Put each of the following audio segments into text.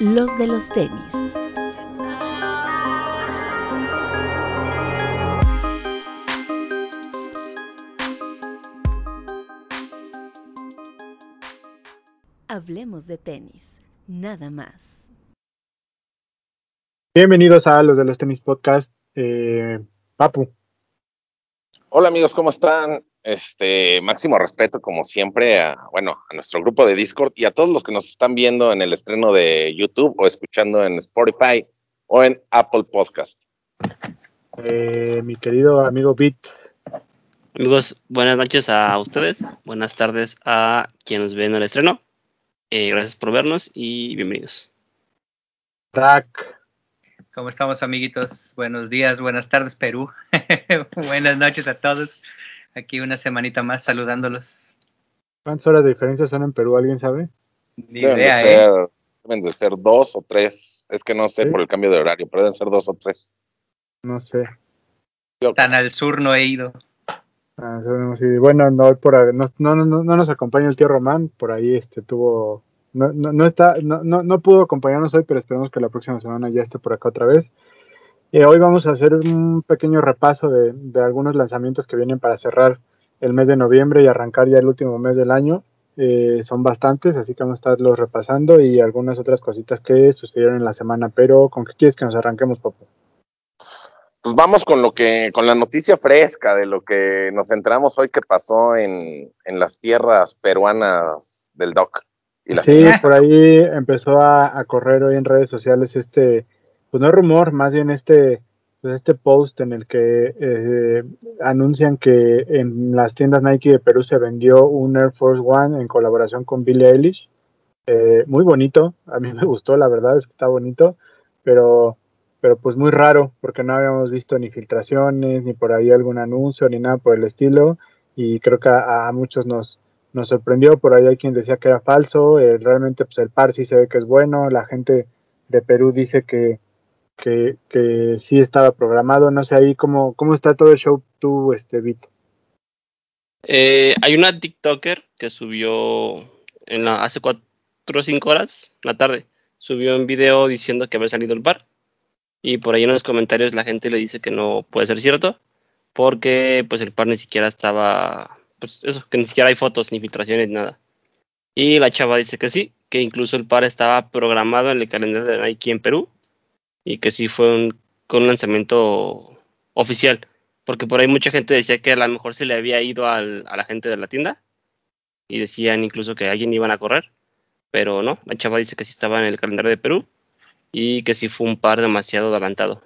los de los tenis. Hablemos de tenis, nada más. Bienvenidos a los de los tenis podcast. Eh, Papu. Hola amigos, ¿cómo están? Este, máximo respeto, como siempre, a, bueno, a nuestro grupo de Discord y a todos los que nos están viendo en el estreno de YouTube o escuchando en Spotify o en Apple Podcast. Eh, mi querido amigo Bit. Amigos, buenas noches a ustedes, buenas tardes a quienes nos ven en el estreno. Eh, gracias por vernos y bienvenidos. Tac. ¿Cómo estamos, amiguitos? Buenos días, buenas tardes, Perú. buenas noches a todos. Aquí una semanita más saludándolos. ¿Cuántas horas de diferencia son en Perú? ¿Alguien sabe? Ni Deben, idea, de ¿eh? deben de ser dos o tres. Es que no sé ¿Sí? por el cambio de horario, pero deben ser dos o tres. No sé. Yo- Tan al sur no he ido. Ah, bueno, no, por ahí- no, no, no, no nos acompaña el tío Román. Por ahí este tuvo. No, no, no está, no, no, no pudo acompañarnos hoy, pero esperemos que la próxima semana ya esté por acá otra vez. Eh, hoy vamos a hacer un pequeño repaso de, de algunos lanzamientos que vienen para cerrar el mes de noviembre y arrancar ya el último mes del año. Eh, son bastantes, así que vamos a estarlos repasando y algunas otras cositas que sucedieron en la semana. Pero, ¿con qué quieres que nos arranquemos, Papu? Pues vamos con lo que, con la noticia fresca de lo que nos enteramos hoy que pasó en, en las tierras peruanas del DOC. Y Sí, por ahí empezó a, a correr hoy en redes sociales este, pues no es rumor, más bien este, pues este post en el que eh, anuncian que en las tiendas Nike de Perú se vendió un Air Force One en colaboración con Billie Eilish. Eh, muy bonito, a mí me gustó, la verdad es que está bonito, pero, pero pues muy raro, porque no habíamos visto ni filtraciones, ni por ahí algún anuncio, ni nada por el estilo, y creo que a, muchos nos, nos sorprendió, por ahí hay quien decía que era falso, eh, realmente pues el par sí se ve que es bueno, la gente de Perú dice que, que, sí estaba programado, no sé ahí cómo, cómo está todo el show tú, este Bit. Eh, hay una TikToker que subió en la, hace cuatro o cinco horas, la tarde, subió un video diciendo que había salido el par. Y por ahí en los comentarios la gente le dice que no puede ser cierto, porque pues el par ni siquiera estaba, pues eso, que ni siquiera hay fotos, ni filtraciones, nada. Y la chava dice que sí, que incluso el par estaba programado en el calendario de Nike en Perú, y que sí fue un, con un lanzamiento oficial porque por ahí mucha gente decía que a lo mejor se le había ido al, a la gente de la tienda y decían incluso que alguien iban a correr, pero no, la chava dice que sí estaba en el calendario de Perú y que sí fue un par demasiado adelantado,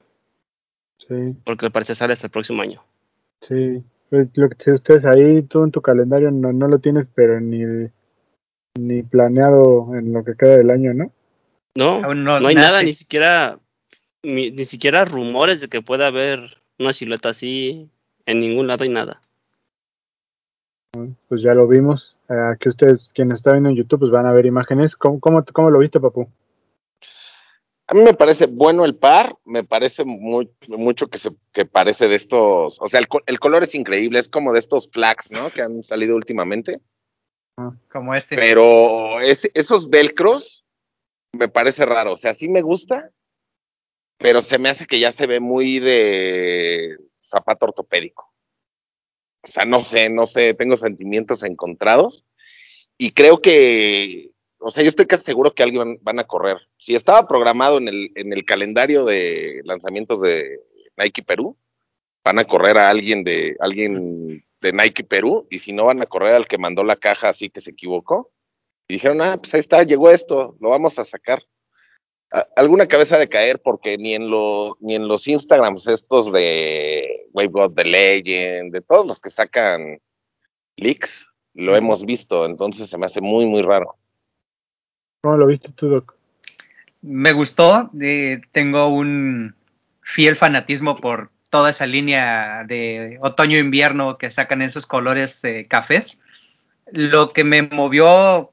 Sí, porque al parecer sale hasta el próximo año. sí. Pues, lo que si ustedes ahí, tú en tu calendario no, no lo tienes, pero ni, ni planeado en lo que queda del año, ¿no? No, no, no hay nada, ni siquiera ni, ni siquiera rumores de que pueda haber una silueta así, en ningún lado hay nada. Pues ya lo vimos. Eh, aquí ustedes, quienes están viendo en YouTube, pues van a ver imágenes. ¿Cómo, cómo, cómo lo viste, Papu? A mí me parece bueno el par, me parece muy, mucho que se que parece de estos, o sea, el, el color es increíble, es como de estos flags, ¿no? Que han salido últimamente, Como este. pero es- esos velcros me parece raro, o sea, sí me gusta, pero se me hace que ya se ve muy de zapato ortopédico. O sea, no sé, no sé, tengo sentimientos encontrados y creo que, o sea, yo estoy casi seguro que alguien van a correr. Si estaba programado en el, en el calendario de lanzamientos de Nike Perú, van a correr a alguien de alguien de Nike Perú y si no van a correr al que mandó la caja así que se equivocó. Y dijeron, ah, pues ahí está, llegó esto, lo vamos a sacar. Alguna cabeza de caer porque ni en los ni en los Instagrams estos de Wave God the Legend, de todos los que sacan leaks, lo hemos visto, entonces se me hace muy muy raro. ¿Cómo lo viste tú, Doc? Me gustó. eh, tengo un fiel fanatismo por toda esa línea de otoño-invierno que sacan esos colores eh, cafés. Lo que me movió,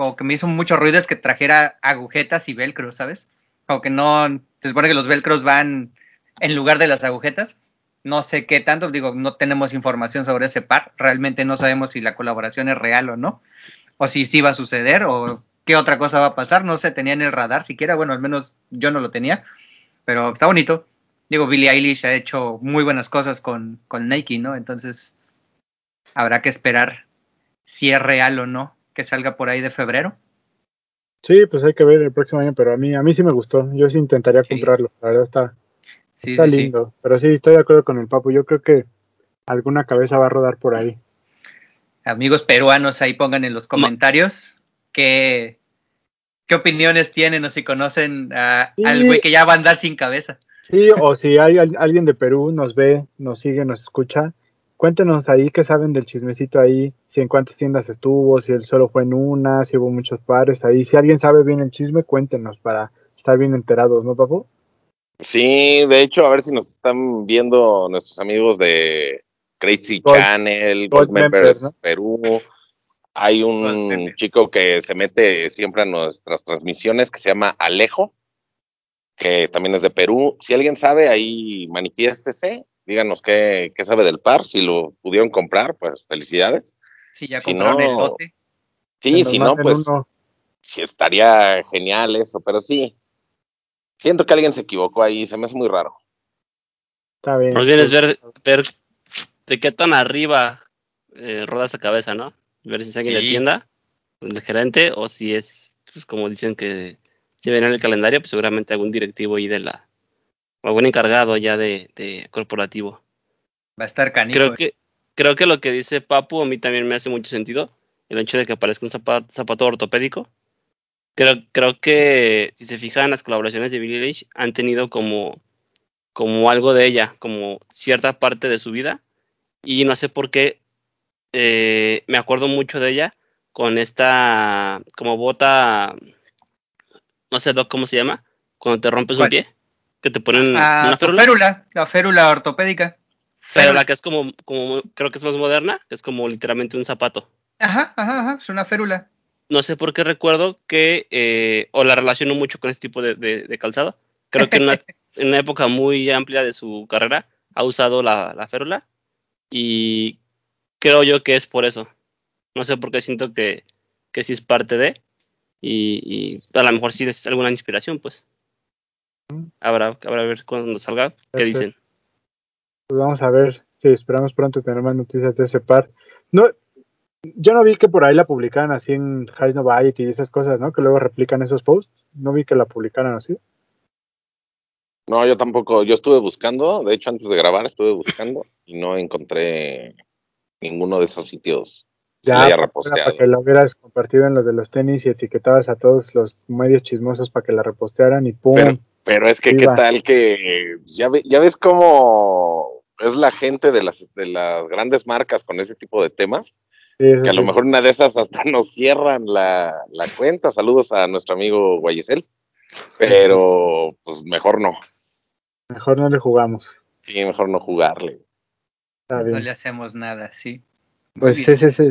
como que me hizo mucho ruido, es que trajera agujetas y velcro, ¿sabes? Como que no. Se supone que los velcros van en lugar de las agujetas. No sé qué tanto, digo, no tenemos información sobre ese par. Realmente no sabemos si la colaboración es real o no. O si sí va a suceder, o qué otra cosa va a pasar, no se tenía en el radar siquiera, bueno, al menos yo no lo tenía, pero está bonito. Digo, Billie Eilish ha hecho muy buenas cosas con, con Nike, ¿no? Entonces, habrá que esperar si es real o no que salga por ahí de febrero. Sí, pues hay que ver el próximo año, pero a mí, a mí sí me gustó. Yo sí intentaría Sí. comprarlo. La verdad está, Sí, está sí, lindo. Pero sí, estoy de acuerdo con el papu. Yo creo que alguna cabeza va a rodar por ahí. Amigos peruanos, ahí pongan en los comentarios qué, qué opiniones tienen o si conocen a- al güey que ya va a andar sin cabeza. Sí, o si hay al- alguien de Perú, nos ve, nos sigue, nos escucha, cuéntenos ahí qué saben del chismecito ahí, si en cuántas tiendas estuvo, si él solo fue en una, si hubo muchos pares ahí. Si alguien sabe bien el chisme, cuéntenos para estar bien enterados, ¿no, papu? Sí, de hecho, a ver si nos están viendo nuestros amigos de Crazy Gold- Channel, Gold Gold Members. Perú. Hay un chico que se mete siempre a nuestras transmisiones que se llama Alejo, que también es de Perú. Si alguien sabe, ahí manifiéstese, díganos qué, qué sabe del par. Si lo pudieron comprar, pues felicidades. Si ya Si compraron no- el lote. Sí, si no, pues uno. sí estaría genial eso, pero sí. Siento que alguien se equivocó ahí, se me hace muy raro. Está bien. Más bien es pues, ver, ver de qué tan arriba eh, roda esa cabeza, ¿no? Ver si es alguien Sí. de tienda, el gerente, o si es, pues como dicen que si ven en el calendario, pues seguramente algún directivo ahí de la, algún encargado ya de, de corporativo. Va a estar canijo. Creo que, creo que lo que dice Papu a mí también me hace mucho sentido, el hecho de que aparezca un zapato, zapato ortopédico. Creo, creo que si se fijan las colaboraciones de Billie Eilish han tenido como, como algo de ella, como cierta parte de su vida. Y no sé por qué eh, me acuerdo mucho de ella con esta como bota, no sé Doc, cómo se llama, cuando te rompes un pie, que te ponen Ah, una férula. férula, la férula ortopédica. Pero Férula. la que es como, como, creo que es más moderna, es como literalmente un zapato. Ajá, ajá, ajá, es una férula. No sé por qué recuerdo que, eh, o la relaciono mucho con este tipo de, de- de calzado. Creo que en una, en una época muy amplia de su carrera ha usado la, la férula y creo yo que es por eso. No sé por qué siento que, que sí es parte de y, y a lo mejor sí es alguna inspiración, pues. Habrá, habrá ver cuando salga qué Perfecto. dicen. Pues vamos a ver si esperamos pronto tener más noticias de ese par. No, yo no vi que por ahí la publicaran así en High Novite y esas cosas, ¿no? Que luego replican esos posts. No vi que la publicaran así. No, yo tampoco, yo estuve buscando, de hecho antes de grabar estuve buscando y no encontré ninguno de esos sitios. Ya, La haya para- que lo hubieras compartido en los de los tenis y etiquetabas a todos los medios chismosos para que la repostearan y ¡pum! Pero, pero es que, ¿qué tal que ya, ve- ya ves cómo es la gente de las, de las grandes marcas con ese tipo de temas? Sí, Que a lo mejor una de esas hasta nos cierran la, la cuenta. Saludos a nuestro amigo Guayesel. Pero, pues mejor no. Mejor no le jugamos. Sí, mejor no jugarle. Está No le hacemos nada, sí. Pues ese, ese,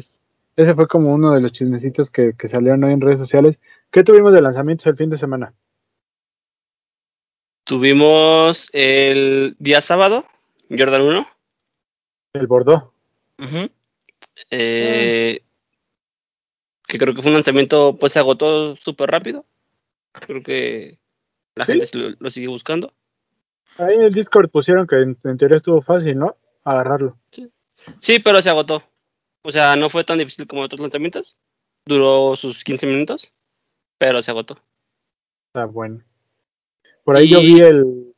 ese fue como uno de los chismecitos que, que salieron hoy en redes sociales. ¿Qué tuvimos de lanzamientos el fin de semana? Tuvimos el día sábado, Jordan 1. El Bordeaux. Eh, que creo que fue un lanzamiento, pues se agotó súper rápido. Creo que la ¿Sí? gente lo, lo sigue buscando. Ahí en el Discord pusieron que en, en teoría estuvo fácil, ¿no? Agarrarlo. Sí, pero se agotó. O sea, no fue tan difícil como otros lanzamientos. Duró sus 15 minutos, pero se agotó. Está bueno. Por ahí yo vi el.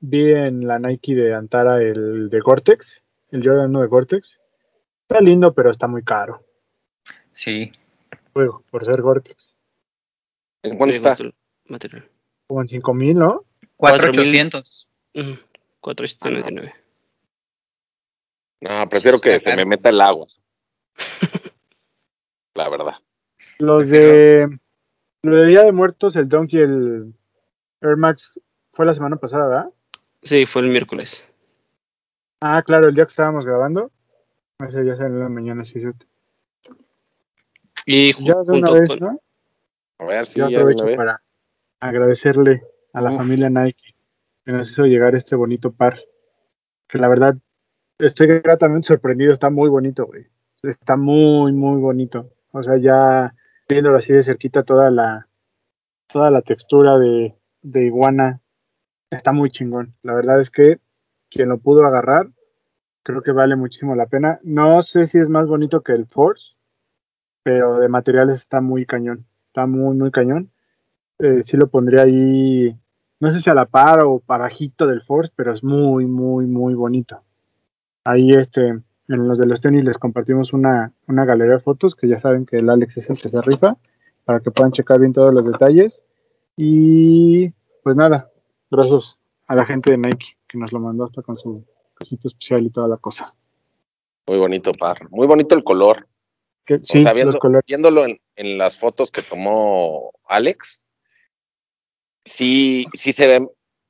Vi en la Nike de Antara el de Gore-Tex. El Jordan 1 de Gore-Tex. Está lindo, pero está muy caro. Sí. Juego, por ser Gore-Tex. ¿En cuánto está? material. Como en 5000, ¿no? 4800. Ujú. 499. No, prefiero Sí, que se me meta el agua. La verdad. Los de. Lo de Día de Muertos, el Donkey el Air Max fue la semana pasada, ¿verdad? Sí, fue el miércoles. Ah, claro, el día que estábamos grabando. Ese ya salió en la mañana, sí, sí. Y Ya de una vez, con. ¿no? A ver si Yo ya de aprovecho una vez. para agradecerle a la Uf. familia Nike que nos hizo llegar este bonito par. Que la verdad estoy gratamente sorprendido, está muy bonito, güey. Está muy, muy bonito. O sea, ya viéndolo así de cerquita toda la toda la textura de, de iguana está muy chingón. La verdad es que quien lo pudo agarrar, creo que vale muchísimo la pena. No sé si es más bonito que el Force, pero de materiales está muy cañón. Está muy, muy cañón. Eh, sí lo pondría ahí, no sé si a la par o parajito del Force, pero es muy, muy, muy bonito. Ahí este, en los de los tenis les compartimos una, una galería de fotos, que ya saben que el Alex es el que se rifa, para que puedan checar bien todos los detalles. Y pues nada, gracias a la gente de Nike que nos lo mandó hasta con su cajito especial y toda la cosa. Muy bonito, par. Muy bonito el color. Que, O sí, sea, viendo- viéndolo en, en las fotos que tomó Alex, sí, sí se ve,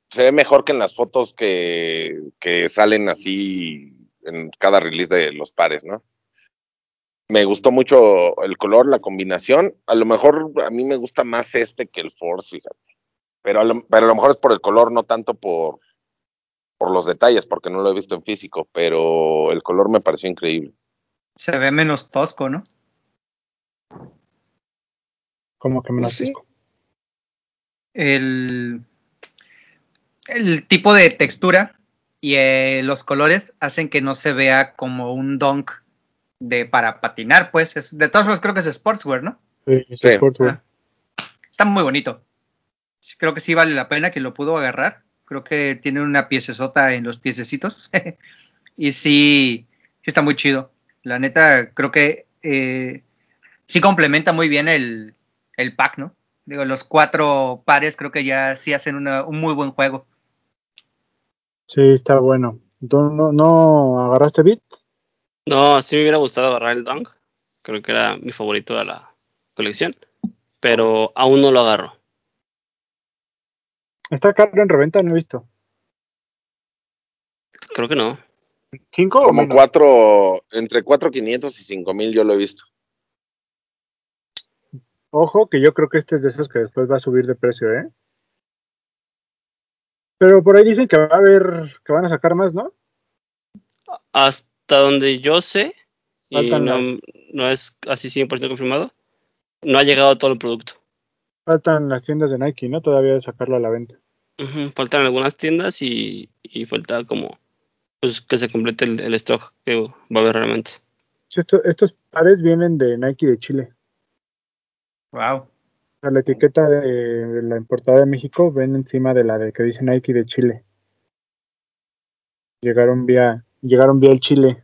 se ve mejor que en las fotos que, que salen así en cada release de los pares, ¿no? Me gustó mucho el color, la combinación. A lo mejor a mí me gusta más este que el Force, fíjate. Pero a lo, pero a lo mejor es por el color, no tanto por, por los detalles, porque no lo he visto en físico, pero el color me pareció increíble. Se ve menos tosco, ¿no? Como que menos Sí. disco. El, el tipo de textura y eh, los colores hacen que no se vea como un dunk de para patinar, pues. Es, de todos modos, creo que es sportswear, ¿no? Sí, Sí. sportswear. Ah. Está muy bonito. Creo que sí vale la pena que lo pudo agarrar. Creo que tiene una piecesota en los piececitos. y sí, sí está muy chido. La neta, creo que eh, sí complementa muy bien el, el pack, ¿no? Digo, los cuatro pares creo que ya sí hacen una- un muy buen juego. Sí, está bueno. ¿Tú no, no agarraste Beat? No, sí me hubiera gustado agarrar el Dunk. Creo que era mi favorito de la colección. Pero aún no lo agarro. ¿Está caro en reventa? No he visto. Creo que no. ¿Cinco o Como menos? cuatro, entre cuatro quinientos y cinco mil yo lo he visto. Ojo, que yo creo que este es de esos que después va a subir de precio, ¿eh? Pero por ahí dicen que va a haber, que van a sacar más, ¿no? Hasta donde yo sé, y no, no es así 100% confirmado, no ha llegado todo el producto. Faltan las tiendas de Nike, ¿no? Todavía de sacarlo a la venta. Faltan algunas tiendas y, y falta como pues que se complete el, el stock que va a haber realmente. Sí, esto- estos pares vienen de Nike de Chile. Wow. La etiqueta de la importada de México ven encima de la de que dice Nike de Chile. Llegaron vía, llegaron vía el Chile.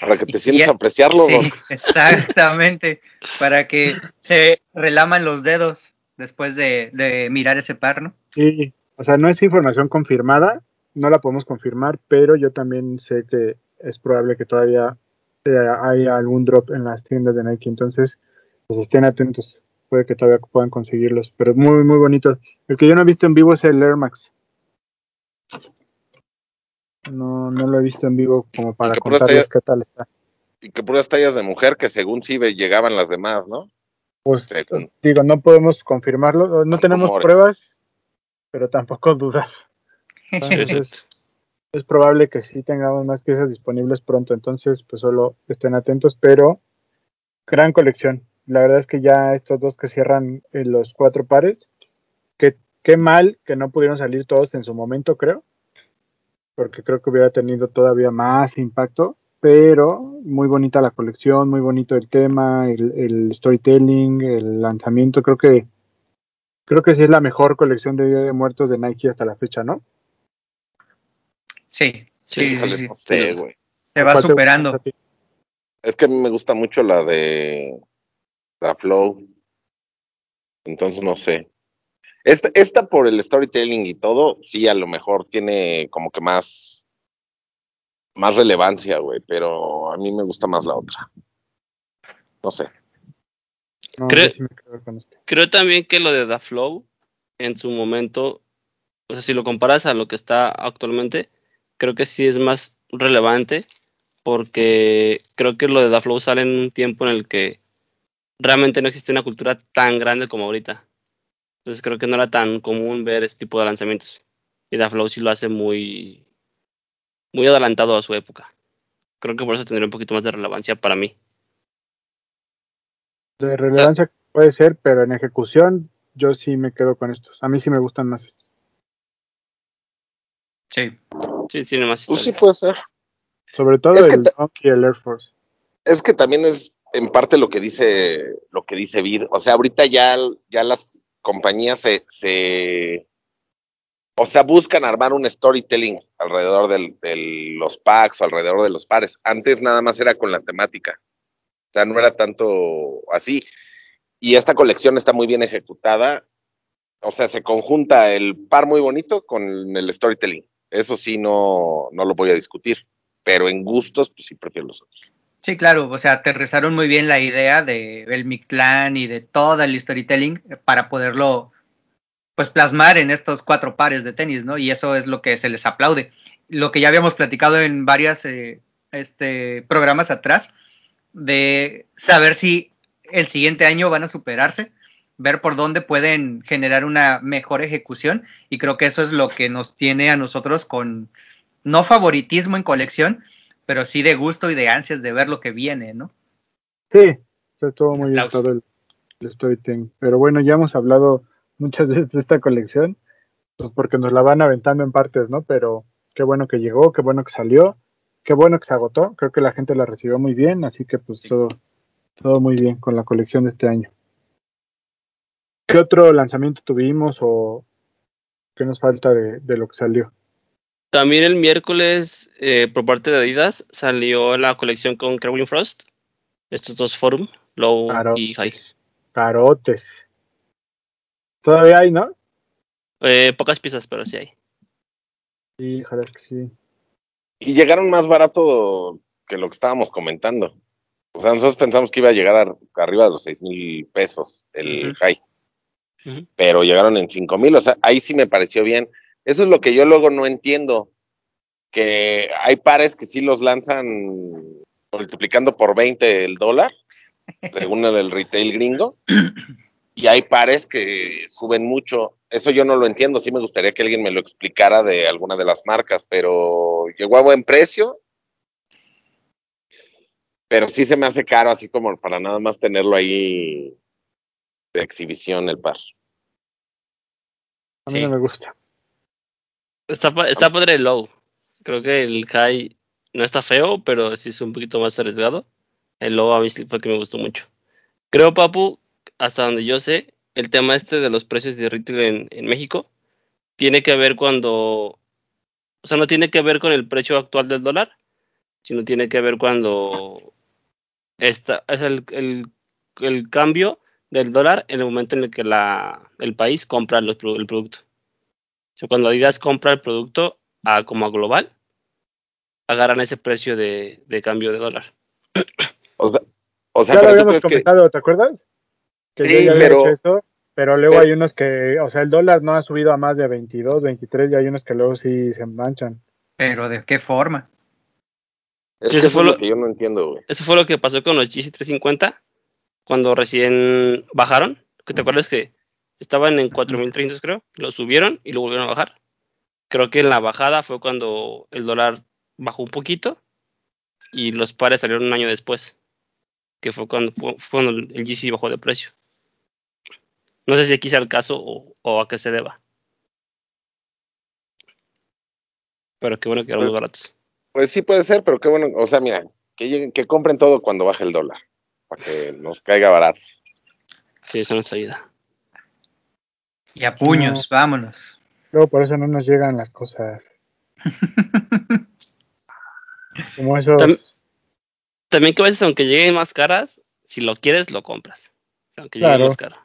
Para que te ya- a apreciarlo, Sí, exactamente. Para que se relaman los dedos después de, de mirar ese par, ¿no? Sí, o sea, no es información confirmada, no la podemos confirmar, pero yo también sé que es probable que todavía eh, haya algún drop en las tiendas de Nike, entonces pues estén atentos, puede que todavía puedan conseguirlos, pero muy muy bonito. El que yo no he visto en vivo es el Air Max. No, no lo he visto en vivo como para que puras contarles tallas- qué tal está. Y que puras tallas de mujer que según sí ve- llegaban las demás, ¿no? Pues Según. digo, no podemos confirmarlo, no tenemos rumores. pruebas, pero tampoco dudas. Entonces, Exacto. es probable que sí tengamos más piezas disponibles pronto, entonces pues solo estén atentos, pero gran colección. La verdad es que ya estos dos que cierran eh, los cuatro pares, que qué mal que no pudieron salir todos en su momento, creo, porque creo que hubiera tenido todavía más impacto, pero muy bonita la colección, muy bonito el tema, el, el storytelling, el lanzamiento, creo que creo que sí es la mejor colección de Día de Muertos de Nike hasta la fecha, ¿no? Sí, sí, sí, sí. Se va ¿Cuál te gusta superando. Es que a mí me gusta mucho la de la Flow. Entonces no sé. Esta, esta por el storytelling y todo, sí, a lo mejor tiene como que más, más relevancia, güey, pero a mí me gusta más la otra. No sé. No, Creo- este. Creo también que lo de The Flow en su momento, o sea, si lo comparas a lo que está actualmente, creo que sí es más relevante porque creo que lo de The Flow sale en un tiempo en el que realmente no existe una cultura tan grande como ahorita. Entonces creo que no era tan común ver este tipo de lanzamientos. Y The Flow sí lo hace muy, muy adelantado a su época. Creo que por eso tendría un poquito más de relevancia para mí. De relevancia puede ser, pero en ejecución yo sí me quedo con estos. A mí sí me gustan más estos. Sí. Sí, tiene más Pues sí historia. puede ser. Sobre todo Es el y el Air Force. Es que también es en parte lo que dice, lo que dice Vid. O sea, ahorita ya, ya las compañías se, se, o sea, buscan armar un storytelling alrededor de los packs o alrededor de los pares. Antes nada más era con la temática. O sea, no era tanto así. Y esta colección está muy bien ejecutada. O sea, se conjunta el par muy bonito con el storytelling. Eso sí, no, no lo voy a discutir. Pero en gustos, pues sí prefiero los otros. Sí, claro, o sea, aterrizaron muy bien la idea de el Mictlán y de todo el storytelling para poderlo pues plasmar en estos cuatro pares de tenis, ¿no? Y eso es lo que se les aplaude. Lo que ya habíamos platicado en varios este, programas atrás, de saber si el siguiente año van a superarse, ver por dónde pueden generar una mejor ejecución, y creo que eso es lo que nos tiene a nosotros con no favoritismo en colección, pero sí de gusto y de ansias de ver lo que viene, ¿no? Sí, está estuvo muy bien todo el, el storytelling. Pero bueno, ya hemos hablado muchas veces de esta colección, pues porque nos la van aventando en partes, ¿no? Pero qué bueno que llegó, qué bueno que salió, qué bueno que se agotó. Creo que la gente la recibió muy bien, así que pues Sí. todo, todo muy bien con la colección de este año. ¿Qué otro lanzamiento tuvimos o qué nos falta de, de lo que salió? También el miércoles, eh, por parte de Adidas, salió la colección con Kerwin Frost. Estos dos forum, low y high. Carotes. Todavía hay, ¿no? Eh, pocas piezas, pero sí hay. Sí, ojalá que sí. Y llegaron más barato que lo que estábamos comentando. O sea, nosotros pensamos que iba a llegar a- arriba de los seis mil pesos el Ujú. high, pero llegaron en cinco mil. O sea, ahí sí me pareció bien. Eso es lo que yo luego no entiendo. Que hay pares que sí los lanzan multiplicando por 20 el dólar, según el, el retail gringo. Y hay pares que suben mucho. Eso yo no lo entiendo. Sí me gustaría que alguien me lo explicara de alguna de las marcas, pero llegó a buen precio. Pero sí se me hace caro, así como para nada más tenerlo ahí de exhibición el par. A mí Sí. no me gusta. Está, está padre el low. Creo que el high no está feo, pero sí es un poquito más arriesgado. El low a mí fue que me gustó mucho. Creo, Papu, hasta donde yo sé, el tema este de los precios de retail en, México tiene que ver cuando. O sea, no tiene que ver con el precio actual del dólar, sino tiene que ver cuando. Está, es el, el, cambio del dólar en el momento en el que la, el país compra los el producto. Sea, cuando Adidas compra el producto a, como a global, agarran ese precio de, de cambio de dólar. O sea, o sea ya lo habíamos que. comentado, ¿te acuerdas? Que yo Sí, había pero- hecho eso, pero luego pero- hay unos que, o sea, el dólar no ha subido a más de 22, 23, y hay unos que luego sí se manchan. Pero ¿de qué forma? Es Sí, que eso fue es lo lo- que yo no entiendo, güey. Eso fue lo que pasó con los GC 350 cuando recién bajaron. Que te acuerdas que estaban en 4300, creo. Lo subieron y lo volvieron a bajar. Creo que en la bajada fue cuando el dólar bajó un poquito y los pares salieron un año después. Que fue cuando, fue, fue cuando el GC bajó de precio. No sé si aquí sea el caso o, o a qué se deba. Pero qué bueno que eran Pues- baratos. Pues sí puede ser, pero qué bueno. O sea, mira, que, lleguen- que compren todo cuando baje el dólar, para que nos caiga barato. Sí, eso nos ayuda. Y a puños, vámonos. Luego por eso no nos llegan las cosas. Como esos. Tam- También que a veces, aunque lleguen más caras, si lo quieres, lo compras. O sea, aunque llegue Claro. más caro.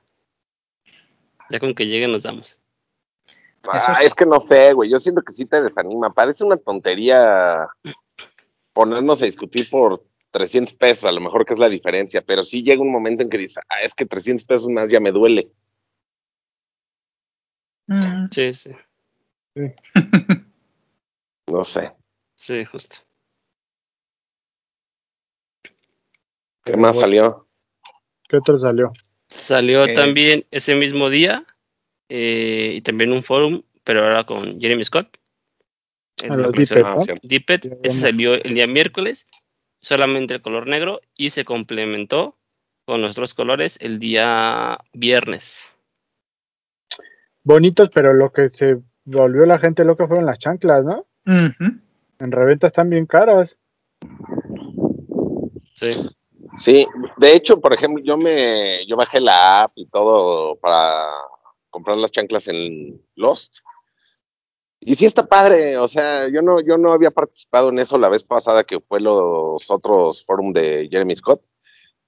Ya con que lleguen nos damos. Ah, es que no sé, güey. Yo siento que sí te desanima. Parece una tontería ponernos a discutir por 300 pesos, a lo mejor que es la diferencia, pero sí llega un momento en que dices, ah, es que 300 pesos más ya me duele. Mm, Sí, sí. No sé. Sí, justo. ¿Qué Pero más bueno, salió? ¿Qué otro salió? Salió Ok. también ese mismo día eh, y también un forum, pero ahora con Jeremy Scott. Los Ah, ¿no? Dippet. Ya Ese salió el día miércoles, solamente el color negro y se complementó con nuestros colores el día viernes. Bonitos, pero lo que se volvió la gente loca fueron las chanclas, ¿no? En reventa están bien caras. Sí. Sí, de hecho, por ejemplo, yo me, yo bajé la app y todo para comprar las chanclas en Lost. Y sí está padre, o sea, yo no, yo no había participado en eso la vez pasada que fue los otros forum de Jeremy Scott.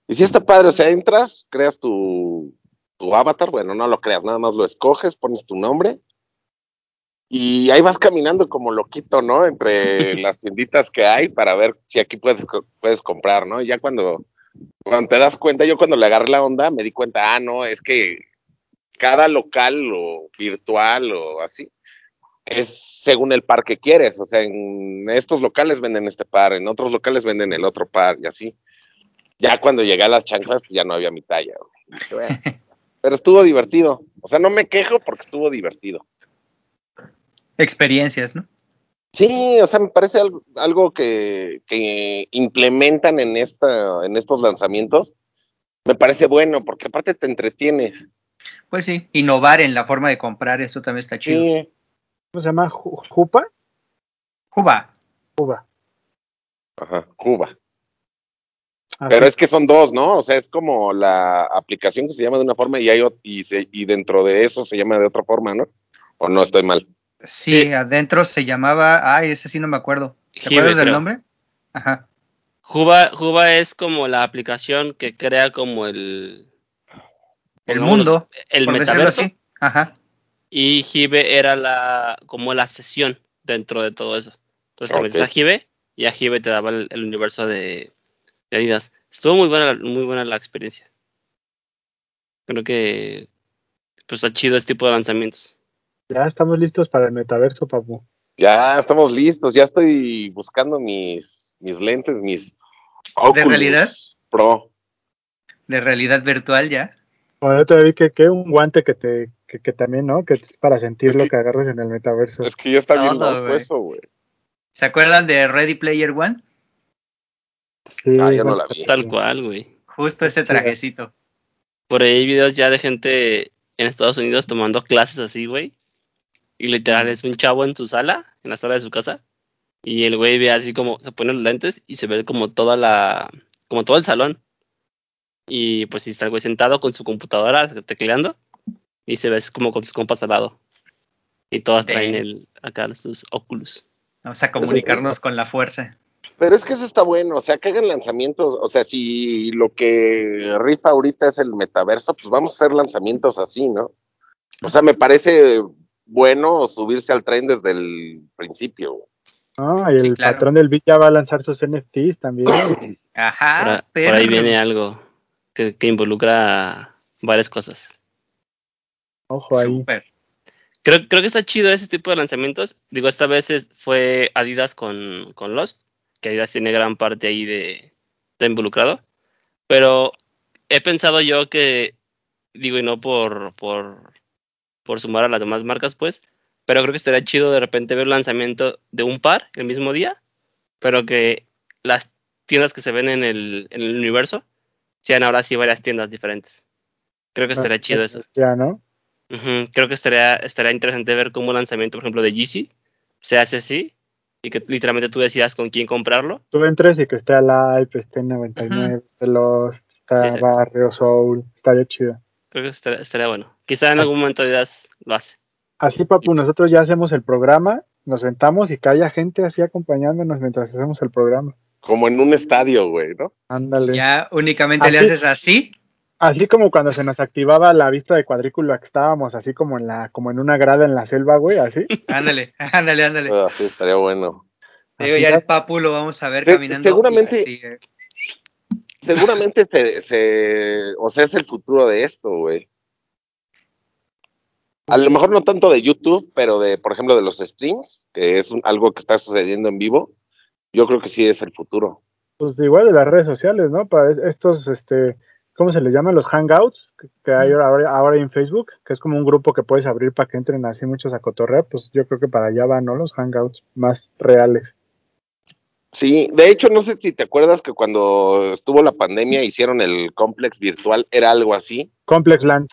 Y sí está padre, o sea, entras, creas tu, tu avatar, bueno, no lo creas, nada más lo escoges, pones tu nombre y ahí vas caminando como loquito, ¿no? Entre las tienditas que hay para ver si aquí puedes, puedes comprar, ¿no? Y ya cuando, cuando te das cuenta, yo cuando le agarré la onda me di cuenta, ah, no, es que cada local o virtual o así es según el par que quieres. O sea, en estos locales venden este par, en otros locales venden el otro par y así. Ya cuando llegué a las chanclas, pues ya no había mi talla. Pero estuvo divertido. O sea, no me quejo porque estuvo divertido. Experiencias, ¿no? Sí, o sea, me parece algo, algo que, que implementan en, esta, en estos lanzamientos. Me parece bueno, porque aparte te entretiene. Pues sí, innovar en la forma de comprar, eso también está chido. Sí, ¿Cómo se llama? Ju- ¿Jupa? Juba. Cuba. ajá, Cuba. Así. Pero es que son dos, ¿no? O sea, es como la aplicación que se llama de una forma y hay y, se- y dentro de eso se llama de otra forma, ¿no? O no estoy mal. Sí, Sí. adentro se llamaba, ay, ese sí no me acuerdo. ¿Te Jive, acuerdas del nombre? Ajá. Juba, Juba es como la aplicación que crea como el... El mundo, El por metaverso. así. Ajá. Y Hive era la como la sesión dentro de todo eso. Entonces te Ok. metes a Hive y a Hive te daba el, el universo de, de Adidas. Estuvo muy buena, muy buena la experiencia. Creo que pues está chido este tipo de lanzamientos. Ya estamos listos para el metaverso, papu. Ya estamos listos, ya estoy buscando mis, mis lentes, mis Oculus realidad? Pro. De realidad virtual ya. Bueno, te vi que, que un guante que te que, que también, ¿no? Que es para sentir Es lo que- que agarras en el metaverso. Es que ya está bien loco eso, güey. ¿Se acuerdan de Ready Player One? Sí, Ah, yo no la vi. Tal cual, güey. Justo ese trajecito. Por ahí hay videos ya de gente en Estados Unidos tomando clases así, güey. Y literal es un chavo en su sala, en la sala de su casa. Y el güey ve así como se pone los lentes y se ve como toda la, como todo el salón. Y pues sí está el güey sentado con su computadora tecleando. Y se ve como con sus compas al lado. Y todas traen el, acá sus Oculus. Vamos a comunicarnos con la fuerza. Pero es que eso está bueno, o sea, que hagan lanzamientos, o sea, si lo que rifa ahorita es el metaverso, pues vamos a hacer lanzamientos así, ¿no? O sea, me parece bueno subirse al tren desde el principio. No, y el Sí, claro. patrón del beat ya va a lanzar sus NFTs también. Ajá. por, a- por pero- ahí viene algo que, que involucra varias cosas. Ojo ahí. Creo, creo que está chido ese tipo de lanzamientos. Digo, esta vez es- fue Adidas con, con Lost, que Adidas tiene gran parte ahí de, de involucrado. Pero he pensado yo que, digo, y no por, por, por sumar a las demás marcas, pues, pero creo que estaría chido de repente ver el lanzamiento de un par el mismo día, pero que las tiendas que se ven en el, en el universo sean ahora sí varias tiendas diferentes. Creo que estaría chido eso. Ya, ¿no? Creo que estaría, estaría interesante ver cómo un lanzamiento, por ejemplo, de Yeezy se hace así y que literalmente tú decidas con quién comprarlo. Tú entres y que esté Alive, esté 99, esté Lost, está Sí. Barrio Soul, estaría chido. Creo que estaría, estaría bueno. Quizá en algún momento lo hace. Así, papu, nosotros ya hacemos el programa, nos sentamos y que haya gente así acompañándonos mientras hacemos el programa. Como en un estadio, güey, ¿no? Ándale. Ya únicamente le haces así. Así como cuando se nos activaba la vista de cuadrícula que estábamos así como en la, como en una grada en la selva, güey, así. Ándale, ándale, ándale. Ah, sí, estaría bueno. Digo, Así ya ya- el papu lo vamos a ver Se- caminando. seguramente- así, eh. Seguramente se, se, o sea, es el futuro de esto, güey. A lo mejor no tanto de YouTube, pero de, por ejemplo, de los streams, que es un- algo que está sucediendo en vivo. Yo creo que sí es el futuro. Pues igual de las redes sociales, ¿no? Para es- estos, este, ¿cómo se les llama? Los hangouts que, que hay ahora, ahora en Facebook, que es como un grupo que puedes abrir para que entren así muchos a cotorrear, pues yo creo que para allá van, ¿no? Los hangouts más reales. Sí, de hecho, no sé si te acuerdas que cuando estuvo la pandemia hicieron el complex virtual, era algo así, Complex Land.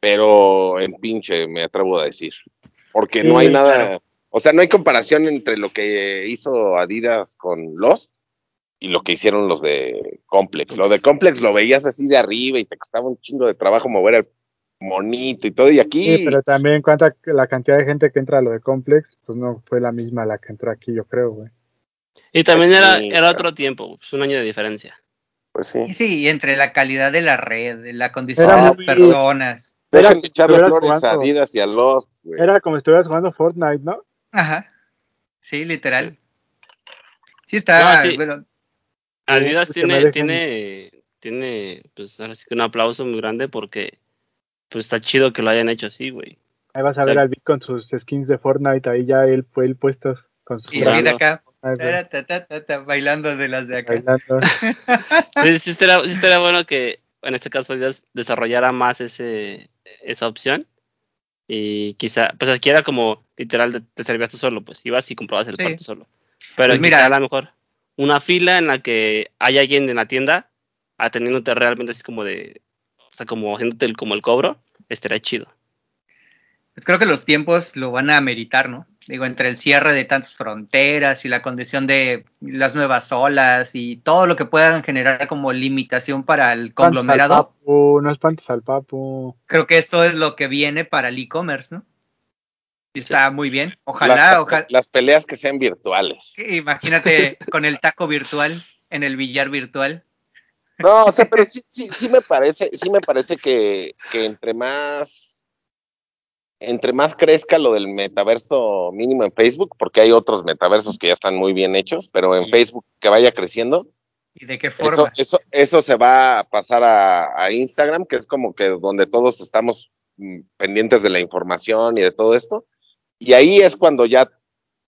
Pero en pinche, me atrevo a decir. Porque Sí, no hay nada, claro. o sea, no hay comparación entre lo que hizo Adidas con Lost y lo que hicieron los de Complex. Lo de Complex lo veías así de arriba y te costaba un chingo de trabajo mover el monito y todo, y aquí... Sí, pero también cuenta que la cantidad de gente que entra a lo de Complex, pues no fue la misma la que entró aquí, yo creo, güey. Y también Sí, era, era otro tiempo, pues un año de diferencia. Pues sí. Y sí, y entre la calidad de la red, la condición Era de las muy- personas. Era que echarle flores a. Adidas y a Lost, güey. Era como si estuvieras jugando Fortnite, ¿no? Ajá. Sí, literal. Sí está, No, sí. bueno, Adidas tiene, tiene, tiene, pues ahora sí que un aplauso muy grande porque pues está chido que lo hayan hecho así, güey. Ahí vas a ver al Vic con sus skins de Fortnite, ahí ya él fue él puestos con sus y el vida acá, Fortnite, güey, ta, ta, ta, ta, bailando de las de acá. bailando. Sí, sí estaría, sí estaría bueno que en este caso Adidas desarrollara más ese, esa opción. Y quizá, pues aquí era como literal te, te servías tú solo, pues ibas y comprabas el Sí. solo. Pero Pues quizá mira. a lo mejor una fila en la que hay alguien en la tienda atendiéndote realmente así como de, o sea, como haciéndote el, como el cobro, estaría chido. Pues creo que los tiempos lo van a ameritar, ¿no? Digo, entre el cierre de tantas fronteras y la condición de las nuevas olas y todo lo que puedan generar como limitación para el Espantes al conglomerado, papu, no espantes al papu. creo que esto es lo que viene para el e-commerce, ¿no? Está muy bien. las, Ojalá, las peleas que sean virtuales. Imagínate con el taco virtual en el billar virtual. No, o sea, pero sí, sí, sí me parece, sí me parece que, que entre más entre más crezca lo del metaverso mínimo en Facebook, porque hay otros metaversos que ya están muy bien hechos, pero en Sí. Facebook que vaya creciendo, ¿Y de qué forma? eso, eso se va a pasar a, a Instagram, que es como que donde todos estamos mm, pendientes de la información y de todo esto. Y ahí es cuando ya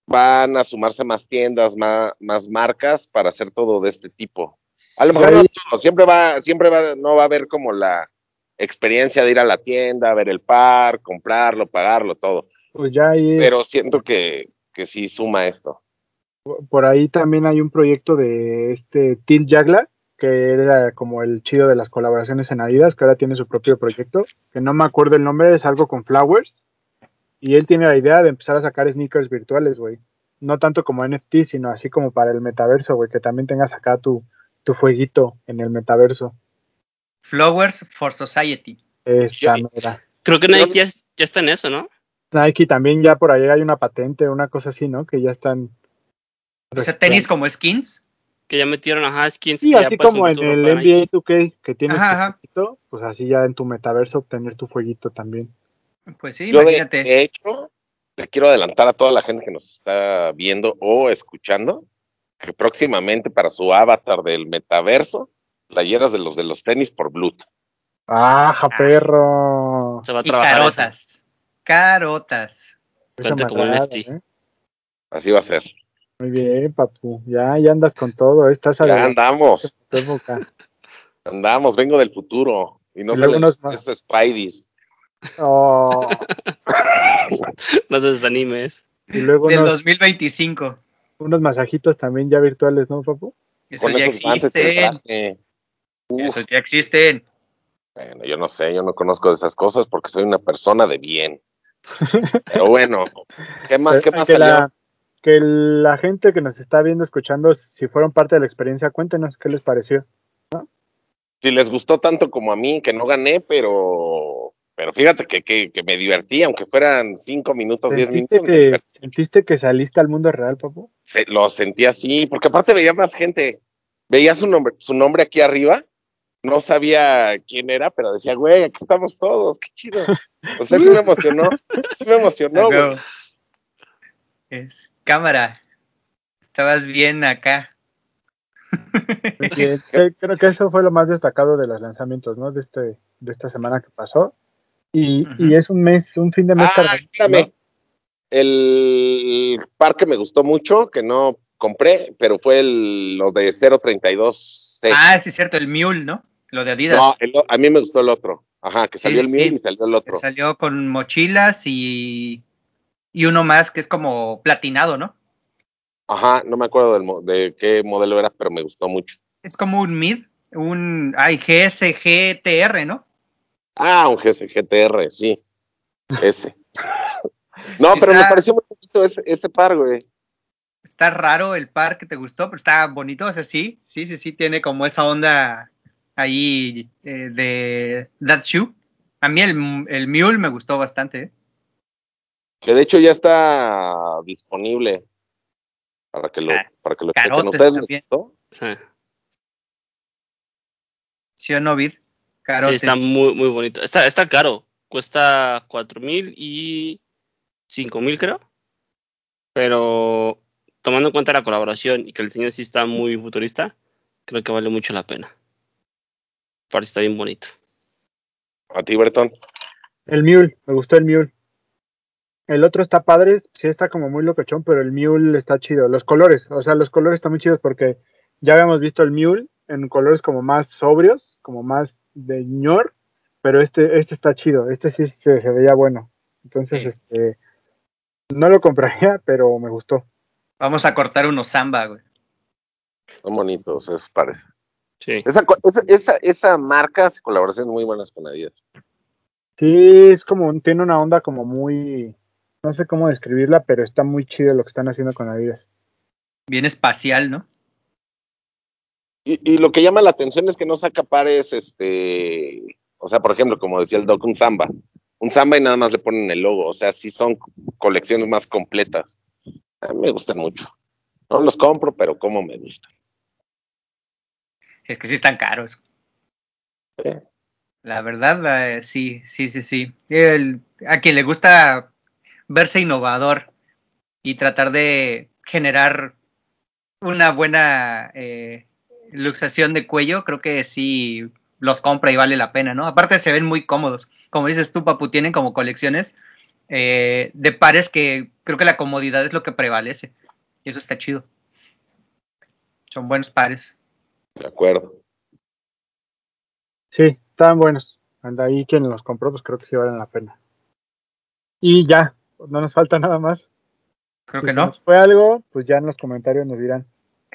van a sumarse más tiendas, más, más marcas para hacer todo de este tipo. A lo mejor no todo, siempre va, siempre va, no va a haber como la experiencia de ir a la tienda, ver el par, comprarlo, pagarlo, todo. Pues ya ahí, Pero siento que, que sí suma esto. por ahí también hay un proyecto de este Till Jagla, que era como el chido de las colaboraciones en Adidas, que ahora tiene su propio proyecto, que no me acuerdo el nombre, es algo con Flowers, y él tiene la idea de empezar a sacar sneakers virtuales, güey. No tanto como NFT, sino así como para el metaverso, güey, que también tengas acá tu, tu fueguito en el metaverso. Flowers for Society. Esta Yo- mera. Creo que Nike ya, ya está en eso, ¿no? Nike también ya por ahí hay una patente, una cosa así, ¿no? Que ya están... O sea, tenis como skins. Que ya metieron, ajá, skins. Sí, que ya así puedes como en el Nike. NBA 2K que tienes Ajá, tu ajá. fueguito, pues así ya en tu metaverso obtener tu fueguito también. Pues sí, Yo de, imagínate. de hecho, le quiero adelantar a toda la gente que nos está viendo o escuchando que próximamente para su avatar del metaverso, playeras de los de los tenis por Bluetooth. ¡Aja, perro! Se va a y trabajar eso. carotas. Carotas. Como. ¿eh? Así va a ser. Muy bien, papu. Ya, ya andas con todo, estás Ya adelante andamos, andamos, vengo del futuro. Y no Y luego salen unos los más. esos Spideys. Oh, No te desanimes. y luego Del unos, 2025. unos masajitos también ya virtuales, ¿no, papu? Eso Con ya existen. Eso ya existen. bueno, yo no sé, yo no conozco de esas cosas porque soy una persona de bien. Pero bueno, ¿qué más, qué más que, salió? la, que la gente que nos está viendo, escuchando, si fueron parte de la experiencia, cuéntenos qué les pareció. si les gustó tanto como a mí, que no gané, pero, pero fíjate que, que, que me divertí, aunque fueran cinco minutos, diez ¿Sentiste minutos, que. ¿Sentiste que saliste al mundo real, papu? Se- lo sentí así, porque aparte veía más gente, veía su nombre, su nombre aquí arriba, no sabía quién era, pero decía, güey, aquí estamos todos, qué chido. O sea, sí me emocionó, sí me emocionó, güey. Es cámara. Estabas bien acá. Creo que eso fue lo más destacado de los lanzamientos, ¿no? De este, de esta semana que pasó. Y, y es un mes, un fin de mes Ah, cargadito. El parque me gustó mucho, que no compré, pero fue el, lo de 032C. Ah, sí, es cierto, el Mule, ¿no? Lo de Adidas. no, el a mí me gustó el otro. Ajá, que salió sí, el mío sí. y salió el que otro. salió con mochilas y, y uno más que es como platinado, ¿no? Ajá, no me acuerdo del de qué modelo era, pero me gustó mucho. Es como un mid, un ay, GSGTR, ¿no? Ah, un GTR, sí. Ese. No, pero me Está- pareció muy bonito ese, ese par, güey. Está raro el par que te gustó, pero está bonito, o sea, sí, sí, sí, sí, tiene como esa onda ahí eh, de That Shoe. A mí el, el Mule me gustó bastante, ¿eh? Que de hecho ya está disponible para que lo, Ca- para que lo carotes chequen. ¿Ustedes gustó? Sí, ¿Sí o no, Vid? Sí, está muy, muy bonito. Está, está caro. Cuesta cuatro mil y cinco mil, creo. Pero tomando en cuenta la colaboración y que el diseño sí está muy futurista, creo que vale mucho la pena. Parece está bien bonito. A ti, Bertón. El Mule, me gustó el Mule. El otro está padre, sí está como muy locochón, pero el Mule está chido. Los colores, o sea, los colores están muy chidos porque ya habíamos visto el Mule en colores como más sobrios, como más de ñor, pero este, este está chido, este sí se, se veía bueno. Entonces, Sí. este, no lo compraría, pero me gustó. Vamos a cortar unos samba, güey. Son bonitos, eso parece. Sí. Esa, esa, esa, esa marca hace colaboraciones muy buenas con Adidas. Sí, es como, tiene una onda como muy, no sé cómo describirla, pero está muy chido lo que están haciendo con Adidas. Bien espacial, ¿no? Y, y lo que llama la atención es que no saca pares, este, o sea, por ejemplo, como decía el Doc, un Samba. Un Samba y nada más le ponen el logo. O sea, sí son colecciones más completas. A mí me gustan mucho. No los compro, pero como me gustan. Es que sí están caros. La verdad, la- sí, sí, sí, sí. El- a quien le gusta verse innovador y tratar de generar una buena eh, luxación de cuello, creo que sí los compra y vale la pena, ¿no? Aparte se ven muy cómodos. Como dices tú, Papu, tienen como colecciones eh, de pares que creo que la comodidad es lo que prevalece. Y eso está chido. Son buenos pares. De acuerdo. Sí, estaban buenos. Anda ahí quien los compró, pues creo que sí valen la pena. Y ya, no nos falta nada más. Creo Si que no. nos fue algo, pues ya en los comentarios nos dirán.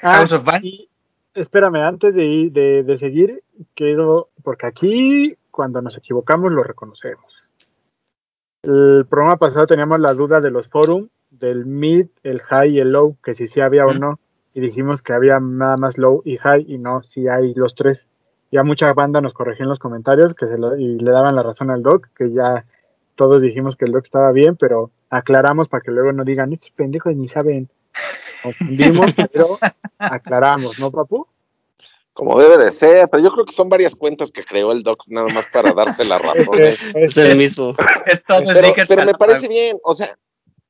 Ah, House of Bands. y espérame, antes de, ir- de, seguir, quiero, porque aquí cuando nos equivocamos lo reconocemos. El programa pasado teníamos la duda de los forum, del mid, el high y el low, que si sí había o no, y dijimos que había nada más low y high, y no, sí hay los tres. Ya mucha banda nos corrigió en los comentarios que se lo- y le daban la razón al doc, que ya todos dijimos que el doc estaba bien, pero aclaramos para que luego no digan, estos pendejos ni saben. Confundimos, pero aclaramos, ¿no, papu? Como debe de ser, pero yo creo que son varias cuentas que creó el Doc nada más para darse la razón. ¿eh? Es el mismo. Es todo Pero, pero me parece bien, o sea,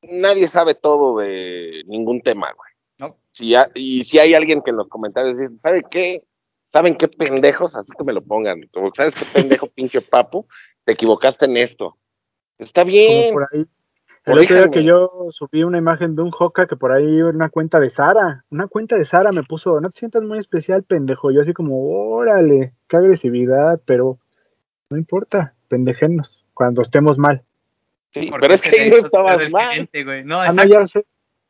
nadie sabe todo de ningún tema, güey. ¿no? Si ha- y si hay alguien que en los comentarios dice, ¿sabe qué? ¿Saben qué pendejos? Así que me lo pongan. Como, ¿sabes qué pendejo, pinche papu? Te equivocaste en esto. Está Como bien. por ahí. El otro día que yo subí una imagen de un Hoka que por ahí una cuenta de Sara, una cuenta de Sara me puso, no te sientas muy especial, pendejo. Yo así como, órale, qué agresividad, pero no importa, pendejenos, cuando estemos mal. Sí, Porque pero es que no hizo estabas el mal. gerente, güey. No, Ah, no, exacto. ya sé.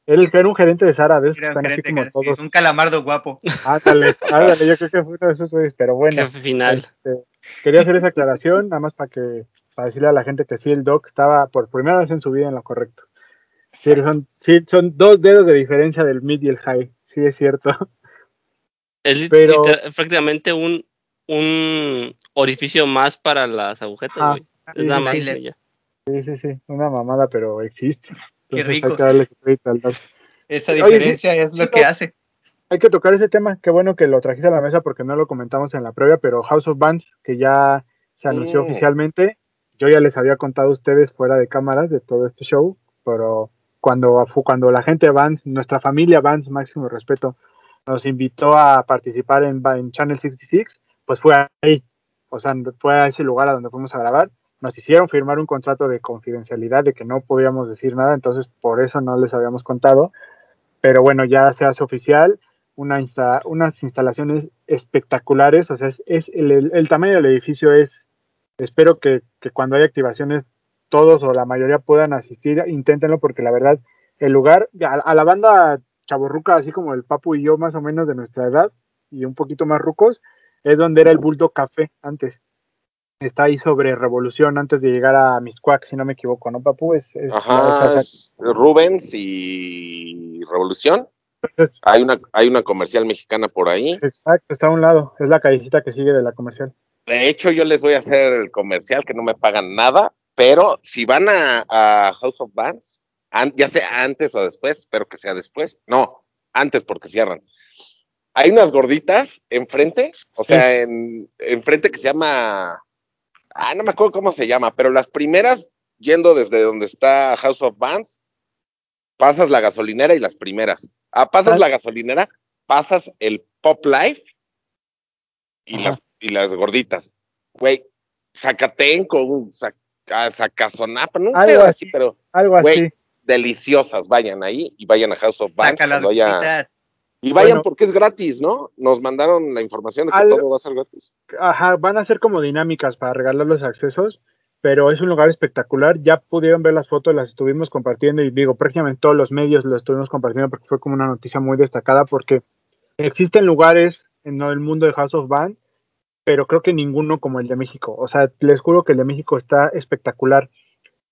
Él era un gerente de Sara, de esos que están así gerente, como que- todos. un calamardo guapo. Ándale, ándale, yo creo que fue uno de esos pero bueno. Final. Este, quería hacer esa aclaración, nada más para que para decirle a la gente que sí, el doc estaba por primera vez en su vida en lo correcto. Sí, son, sí, son dos dedos de diferencia del mid y el high, sí es cierto. Es li- Pero- literal- prácticamente un, un orificio más para las agujetas, Ah, güey. Es sí, nada más sí. y ya. Sí, sí, sí, una mamada, pero existe. Qué Entonces rico. Hay que darle crédito al. Esa Oye, diferencia es lo que hace. Hay que tocar ese tema, qué bueno que lo trajiste a la mesa porque no lo comentamos en la previa, pero House of Bands, que ya se anunció Mm. oficialmente, yo ya les había contado a ustedes fuera de cámaras de todo este show, pero cuando, cuando la gente Vans, nuestra familia Vans, máximo respeto, nos invitó a participar en, en Channel 66, pues fue ahí, o sea, fue a ese lugar a donde fuimos a grabar, nos hicieron firmar un contrato de confidencialidad de que no podíamos decir nada, entonces por eso no les habíamos contado, pero bueno, ya se hace oficial, una unas instalaciones espectaculares, o sea, es, es el- el tamaño del edificio es, espero que, que cuando haya activaciones todos o la mayoría puedan asistir, inténtenlo porque la verdad, el lugar, a, a la banda chaborruca, así como el Papu y yo, más o menos de nuestra edad, y un poquito más rucos, es donde era el Bulldog Café antes. Está ahí sobre Revolución antes de llegar a Miscuac, si no me equivoco, ¿no, Papu? Es, es- Ajá, es Rubens y Revolución. Hay una, hay una comercial mexicana por ahí. exacto, está a un lado, es la callecita que sigue de la comercial. De hecho, yo les voy a hacer el comercial que no me pagan nada, pero si van a, a House of Bands, an- ya sea antes o después, espero que sea después. No, antes porque cierran. Hay unas gorditas enfrente, o sea, en enfrente que se llama, ah, no me acuerdo cómo se llama, pero las primeras yendo desde donde está House of Bands, pasas la gasolinera y las primeras. Ah, pasas Ah. la gasolinera, pasas el Pop Life y Ajá. las y las gorditas. Güey, Zacatenco, Zac- ah, Zacazonapa, no Algo así, así. pero Algo Güey, así. deliciosas. Vayan ahí y vayan a House of haya- gorditas. Y vayan Bueno. porque es gratis, ¿no? Nos mandaron la información de que Al- todo va a ser gratis. Ajá, van a ser como dinámicas para regalar los accesos, pero es un lugar espectacular. Ya pudieron ver las fotos, las estuvimos compartiendo y digo, prácticamente todos los medios lo estuvimos compartiendo porque fue como una noticia muy destacada porque existen lugares en el mundo de House of Band, pero creo que ninguno como el de México. O sea, les juro que el de México está espectacular.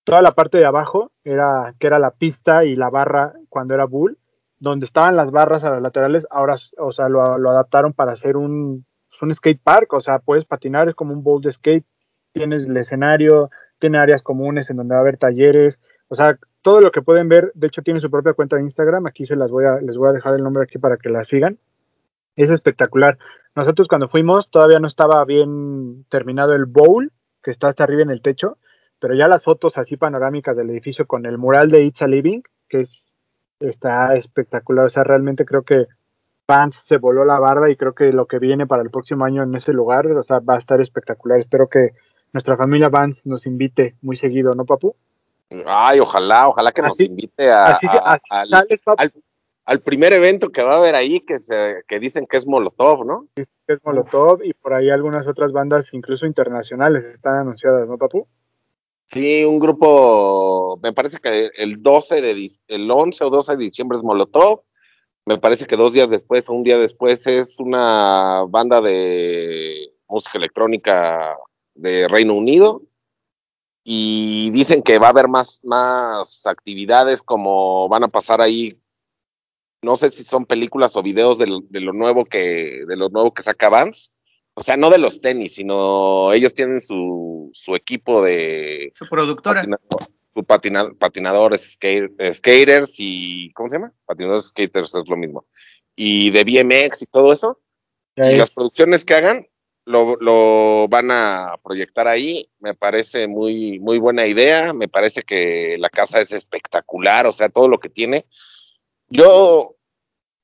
Toda la parte de abajo era que era la pista y la barra cuando era Bull, donde estaban las barras a las laterales, ahora, o sea, lo, adaptaron para hacer un, un skate park, o sea, puedes patinar, es como un bowl de skate, tienes el escenario, tiene áreas comunes en donde va a haber talleres, o sea, todo lo que pueden ver, de hecho tiene su propia cuenta de Instagram, aquí se las voy a, les voy a dejar el nombre aquí para que la sigan, es espectacular. Nosotros cuando fuimos todavía no estaba bien terminado el bowl, que está hasta arriba en el techo, pero ya las fotos así panorámicas del edificio con el mural de It's a Living, que es, está espectacular, o sea, realmente creo que Vance se voló la barda y creo que lo que viene para el próximo año en ese lugar, o sea, va a estar espectacular. Espero que nuestra familia Vance nos invite muy seguido, ¿no, papu? Ay, ojalá, ojalá que nos Así- invite a, Así, a- al, sales, al- al primer evento que va a haber ahí, que, se, que dicen que es Molotov, ¿no? que es Molotov y por ahí algunas otras bandas, incluso internacionales, están anunciadas, ¿no, papu? Sí, un grupo, me parece que el 12 de, el 11 o 12 de diciembre es Molotov, me parece que dos días después o un día después es una banda de música electrónica de Reino Unido y dicen que va a haber más, más actividades como van a pasar ahí, no sé si son películas o videos de lo, de lo nuevo que, de lo nuevo que saca Vans, o sea, no de los tenis, sino ellos tienen su, su equipo de Su productora. patinador, su patina- patinadores, skate- skaters y, ¿cómo se llama? Patinadores, skaters es lo mismo. Y de BMX y todo eso. Ya y es- las producciones que hagan lo, lo van a proyectar ahí. Me parece muy, muy buena idea. Me parece que la casa es espectacular, o sea, todo lo que tiene. Yo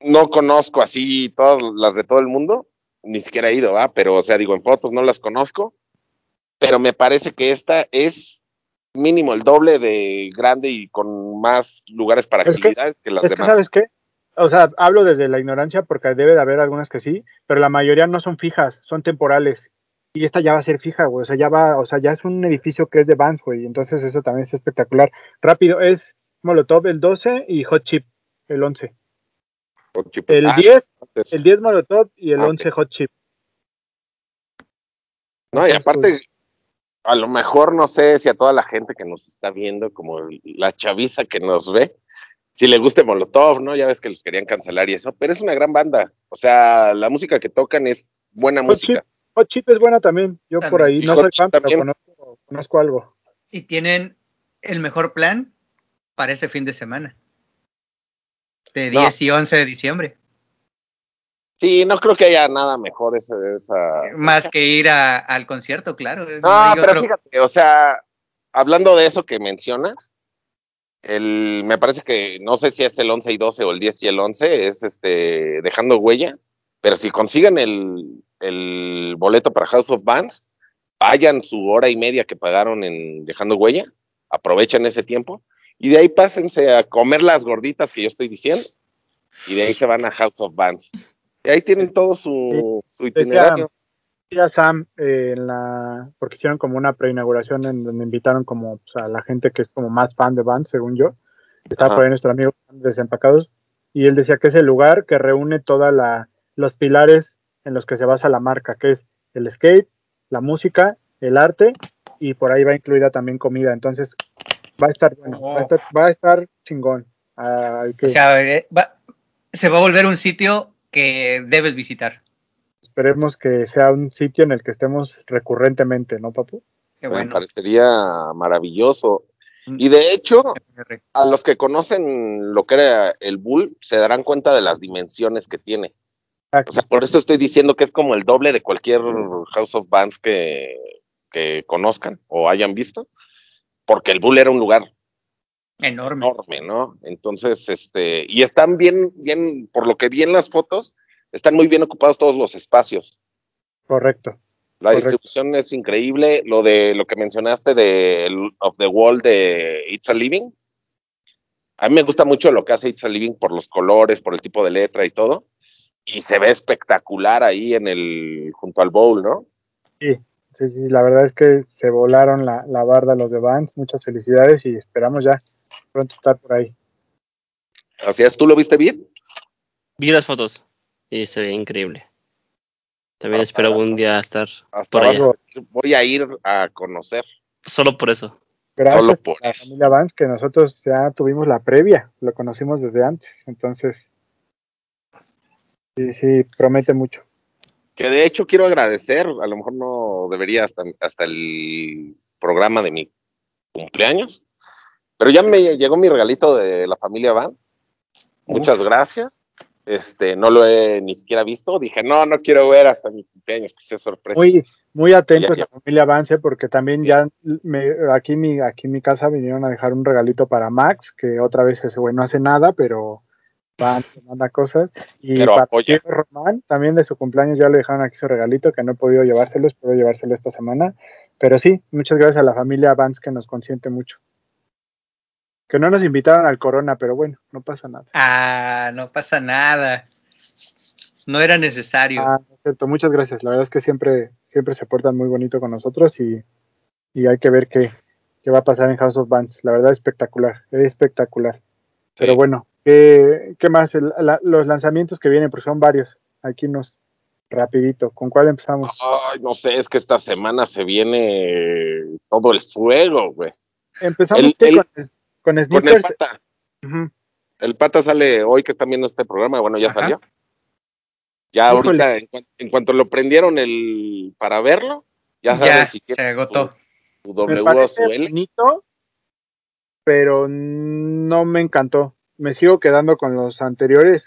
no conozco así todas las de todo el mundo, ni siquiera he ido, ¿va? Pero, o sea, digo, en fotos no las conozco, pero me parece que esta es mínimo el doble de grande y con más lugares para Es actividades que, las es que, demás. ¿sabes qué? O sea, hablo desde la ignorancia porque debe de haber algunas que sí, pero la mayoría no son fijas, son temporales. Y esta ya va a ser fija, güey. O sea, ya va, o sea, ya es un edificio que es de Vans, güey. Entonces eso también es espectacular. Rápido, es Molotov el 12 y Hot Chip el 11. Con chip- el Ah, 10, antes. El 10 Molotov y el Ah, ok. 11 Hot Chip. No, y aparte, a lo mejor no sé si a toda la gente que nos está viendo, como la chaviza que nos ve, si le guste Molotov, ¿no? Ya ves que los querían cancelar y eso, pero es una gran banda. O sea, la música que tocan es buena Hot música. Hot Chip es buena también. Yo por ahí no Hot soy Chip fan, pero conozco, conozco algo. Y tienen el mejor plan para ese fin de semana. De No. 10 y 11 de diciembre. Sí, no creo que haya nada mejor esa. esa... Más que ir a- al concierto, claro. No, pero otro- fíjate, o sea, hablando de eso que mencionas, el, me parece que no sé si es el 11 y 12 o el 10 y el 11, es este dejando huella, pero si consiguen el, el boleto para House of Bands, vayan su hora y media que pagaron en dejando huella, aprovechen ese tiempo y de ahí pásense a comer las gorditas que yo estoy diciendo y de ahí se van a House of Bands. Y ahí tienen todo su, su itinerario. a Sam eh, en la porque hicieron como una preinauguración en donde invitaron como pues, a la gente que es como más fan de Vans según yo estaba Ajá. por ahí nuestro amigo de Desempacados y él decía que es el lugar que reúne todos los pilares en los que se basa la marca, que es el skate, la música, el arte y por ahí va incluida también comida. Entonces va a estar bueno, va, a estar, va a estar chingón. Ah, o sea, eh, se va a volver un sitio que debes visitar. Esperemos que sea un sitio en el que estemos recurrentemente, ¿no, papu? Me parecería maravilloso. Mm. Y de hecho, a los que conocen lo que era el Bull, se darán cuenta de las dimensiones que tiene. O sea, por eso estoy diciendo que es como el doble de cualquier House of Bands que, que conozcan o hayan visto, porque el Bull era un lugar enorme. enorme, ¿no? Entonces, este, y están bien, bien, por lo que vi en las fotos, están muy bien ocupados todos los espacios. Correcto. La distribución es increíble. Lo de lo que mencionaste de Of the Wall de It's a Living. A mí me gusta mucho lo que hace It's a Living por los colores, por el tipo de letra y todo. Y se ve espectacular ahí en el, junto al bowl, ¿no? Sí, sí, sí. La verdad es que se volaron la, la barda los de Vans. Muchas felicidades y esperamos ya pronto estar por ahí. Así es, ¿tú lo viste bien? Vi las fotos y se ve increíble. También espero algún día estar por allá. Voy a ir a conocer. Solo por eso. Gracias Solo por a la familia Vance, que nosotros ya tuvimos la previa, lo conocimos desde antes, entonces sí, sí, promete mucho. Que de hecho quiero agradecer, a lo mejor no debería hasta, hasta el programa de mi cumpleaños, pero ya me llegó mi regalito de la familia Van. Muchas gracias. Este, no lo he ni siquiera visto. Dije, no, no quiero ver hasta mi cumpleaños, que sea sorpresa. Muy, muy atentos a la familia Avance, porque también ya me, aquí, mi, aquí en mi casa vinieron a dejar un regalito para Max, que otra vez ese güey no hace nada, pero van, manda cosas. Y para Román, también de su cumpleaños ya le dejaron aquí su regalito, que no he podido llevárselo, espero llevárselo esta semana. Pero sí, muchas gracias a la familia Vance que nos consiente mucho. Que no nos invitaron al Corona, pero bueno, no pasa nada. Ah, no pasa nada. No era necesario. Ah, cierto. Muchas gracias. La verdad es que siempre, siempre se portan muy bonito con nosotros y, hay que ver qué, qué, va a pasar en House of Bands. La verdad, espectacular, es espectacular. Pero bueno, ¿qué, qué más? los lanzamientos que vienen, porque son varios. Aquí nos, rapidito, ¿con cuál empezamos? Ay, no sé, es que esta semana se viene todo el fuego, güey. Empezamos con con el pata. El pata sale hoy que están viendo este programa, bueno, ya salió. Ya ahorita, en, cuanto lo prendieron el para verlo, ya, ya se agotó. Tu, bonito, pero no me encantó. Me sigo quedando con los anteriores.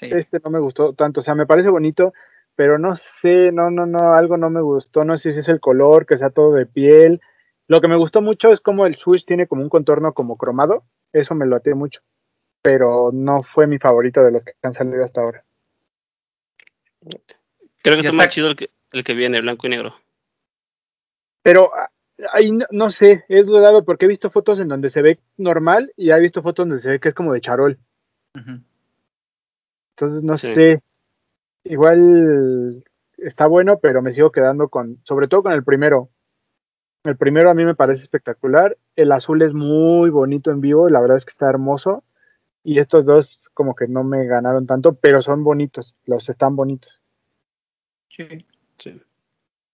Este no me gustó tanto, o sea, me parece bonito, pero no sé, no, no, no, algo no me gustó, no sé si es el color, que sea todo de piel, lo que me gustó mucho es como el Switch tiene como un contorno como cromado, eso me lo até mucho, pero no fue mi favorito de los que han salido hasta ahora. Creo que está, más chido el que, el que viene, blanco y negro. Pero ah, ahí no, sé, he dudado porque he visto fotos en donde se ve normal y he visto fotos donde se ve que es como de charol. Entonces no sé, igual está bueno, pero me sigo quedando con, sobre todo con el primero, el primero a mí me parece espectacular. El azul es muy bonito en vivo, la verdad es que está hermoso. Y estos dos como que no me ganaron tanto, pero son bonitos, los están bonitos. Sí, sí.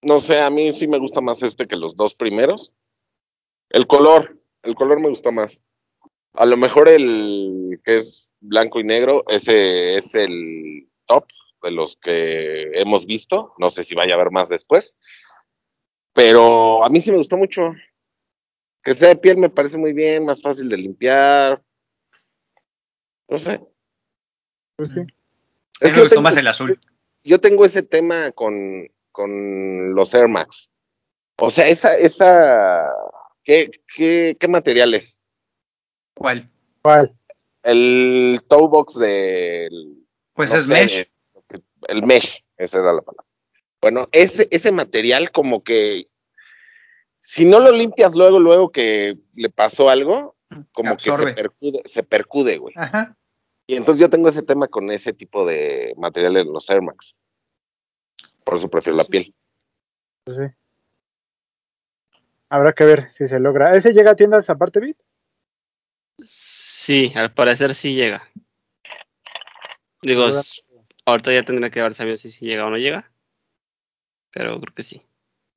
No sé, a mí sí me gusta más este que los dos primeros. El color, el color me gusta más. A lo mejor el que es blanco y negro, ese es el top de los que hemos visto. No sé si vaya a haber más después. Pero a mí sí me gustó mucho. Que sea de piel me parece muy bien, más fácil de limpiar. No sé. Pues sí. Es que me gustó más el azul. Yo tengo ese tema con, con los Air Max. O sea, esa, esa, ¿qué, qué, qué material es? ¿Cuál? ¿Cuál? El toe box del. Pues es mesh. El mesh, esa era la palabra. Bueno, ese, ese material como que si no lo limpias luego, luego que le pasó algo, como que se percude, se percude, güey. Ajá. Y entonces yo tengo ese tema con ese tipo de materiales en los Air Max. Por eso prefiero la piel. Pues sí. Habrá que ver si se logra. ¿Ese llega a tiendas aparte, Bit? Sí, al parecer sí llega. Digo, ahorita ya tendrá que ver sabido si, si llega o no llega. Pero creo que sí.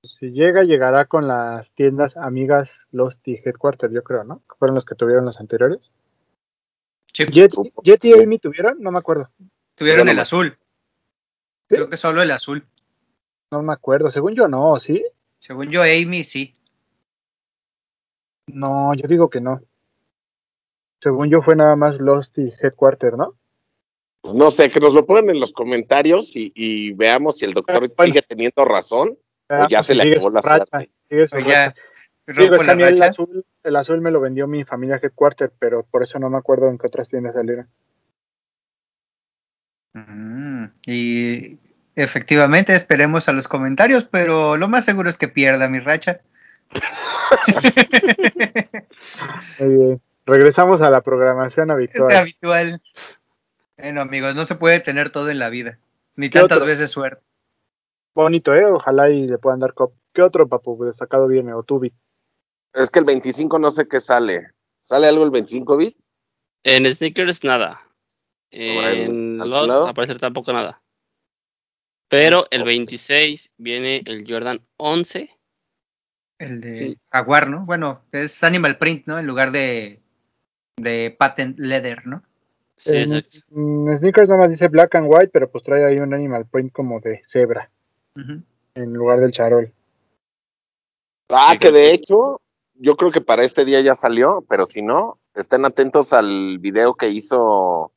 Si llega, llegará con las tiendas amigas Lost y Headquarter, yo creo, ¿no? Que fueron los que tuvieron los anteriores. Sí, Jet, Jet y. Amy tuvieron, no me acuerdo. tuvieron el azul. Creo que solo el azul. No me acuerdo. Según yo, no, ¿sí? Según yo, Amy sí. No, yo digo que no. Según yo fue nada más Lost y Headquarter, ¿no? Pues no sé, que nos lo pongan en los comentarios y, y veamos si el doctor Bueno. sigue teniendo razón o ya pues se le acabó la racha, suerte. Digo, la azul, el azul me lo vendió mi familia Headquarter, pero por eso no me acuerdo en qué otras tiendas salieron. Mm, y efectivamente esperemos a los comentarios, pero lo más seguro es que pierda mi racha. Muy bien. Regresamos a la programación habitual. habitual. Bueno, amigos, no se puede tener todo en la vida. Ni ¿Qué tantas otro? veces suerte. Bonito, ¿eh? Ojalá y le puedan dar cop. ¿Qué otro, papu, destacado viene? O Tubi. Es que el 25 no sé qué sale. ¿Sale algo el 25 bit? En Sneakers, nada. En ¿al Lost, al parecer tampoco nada. Pero el 26 viene el Jordan 11. El de. Jaguar, ¿no? Bueno, es Animal Print, ¿no? En lugar de, de Patent Leather, ¿no? Sí, en, exacto. en Sneakers nada más dice black and white, pero pues trae ahí un animal print como de cebra en lugar del charol. Ah, que de hecho, yo creo que para este día ya salió, pero si no, estén atentos al video que hizo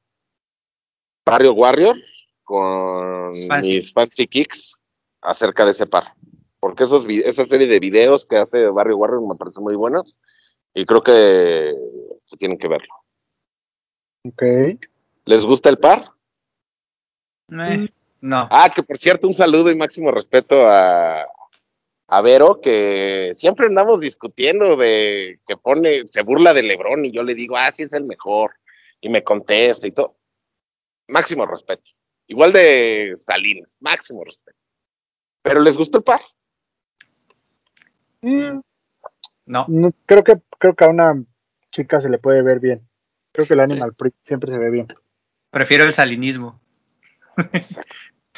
Barrio Warrior con Fancy. mis Fancy Kicks acerca de ese par. Porque esos esa serie de videos que hace Barrio Warrior me parecen muy buenos y creo que, que tienen que verlo. Ok. ¿Les gusta el par? Eh, no. Ah, que por cierto, un saludo y máximo respeto a, a Vero, que siempre andamos discutiendo de que pone, se burla de Lebrón y yo le digo, ah, sí es el mejor, y me contesta y todo. Máximo respeto. Igual de Salinas, máximo respeto. Pero les gustó el par. Mm, No. no, creo que creo que a una chica se le puede ver bien. Creo que el animal print siempre se ve bien. Prefiero el salinismo.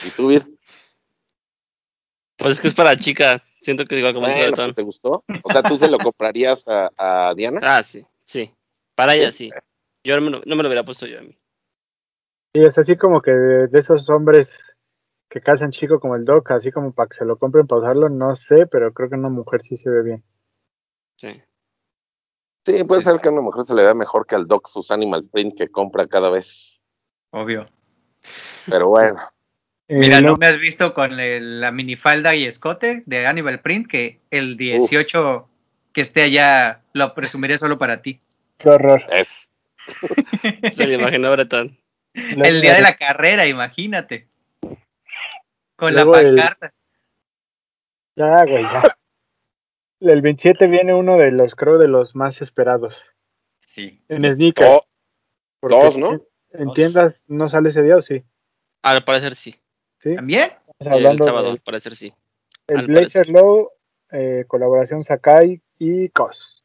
¿Y tú, Vir? Pues es que es para chica. Siento que igual como pues, ¿te gustó? O sea, ¿tú se lo comprarías a, a Diana? Ah, sí, sí. Para ella sí. Yo no me lo, no me lo hubiera puesto yo a mí. Y es así como que de, de esos hombres que casan chico como el Doc, así como para que se lo compren para usarlo, no sé, pero creo que una mujer sí se ve bien. Sí. Sí, puede ser que a una mujer se le vea mejor que al Doc sus Animal Print que compra cada vez. Obvio. Pero bueno. Eh, Mira, ¿no me has visto con el- la minifalda y escote de Animal Print? Que el 18 que esté allá lo presumiré solo para ti. Qué horror. Es. Se le imaginó Bretón. El día de la carrera, imagínate. Con Luego la el- pancarta. Ya, güey, ya. El 27 viene uno de los, creo, de los más esperados. Sí. En sneakers. Oh, porque dos, ¿no? En, en Dos. tiendas no sale ese día o sí. Al parecer sí. ¿Sí? ¿También? El hablando sábado, al parecer sí. el al Blazer Low, eh, colaboración Sakai y COS.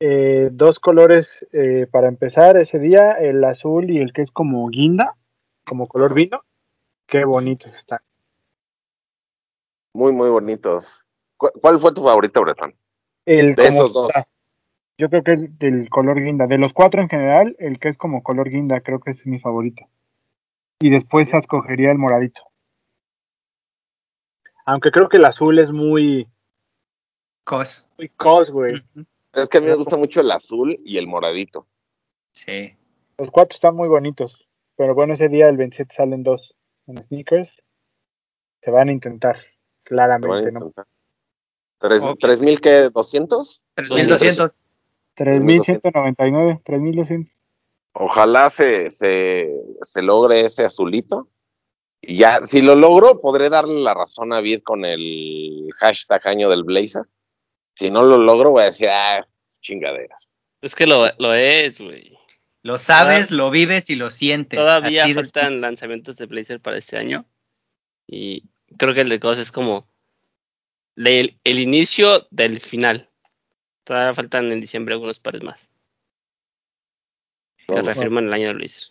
Eh, dos colores eh, para empezar ese día, el azul y el que es como guinda, como color vino. Qué bonitos están. Muy, muy bonitos. ¿Cu- ¿Cuál fue tu favorito, Bretón? El De esos dos. Yo creo que el del color guinda. De los cuatro en general, el que es como color guinda, creo que es mi favorito. Y después escogería el moradito. Aunque creo que el azul es muy, Cos. muy cos, güey. Es que a mí me gusta mucho el azul y el moradito. Sí. Los cuatro están muy bonitos. Pero bueno, ese día el 27 salen dos en sneakers. Se van a intentar, Te van a claramente, ¿no? intentar. ¿Tres, Ok. ¿Tres mil qué? ¿Doscientos? 3200. 3.199, 3.200. Ojalá se, se, se logre ese azulito. Y ya, si lo logro, podré darle la razón a Vid con el hashtag año del Blazer. Si no lo logro, voy a decir, ah, chingaderas. Es que lo, lo es, güey. Lo sabes, lo vives y lo sientes. Todavía faltan lanzamientos de Blazer para este año. Y creo que el de cosas es como el, el inicio del final. Todavía faltan en diciembre algunos pares más. Que reafirman el año de Blazer.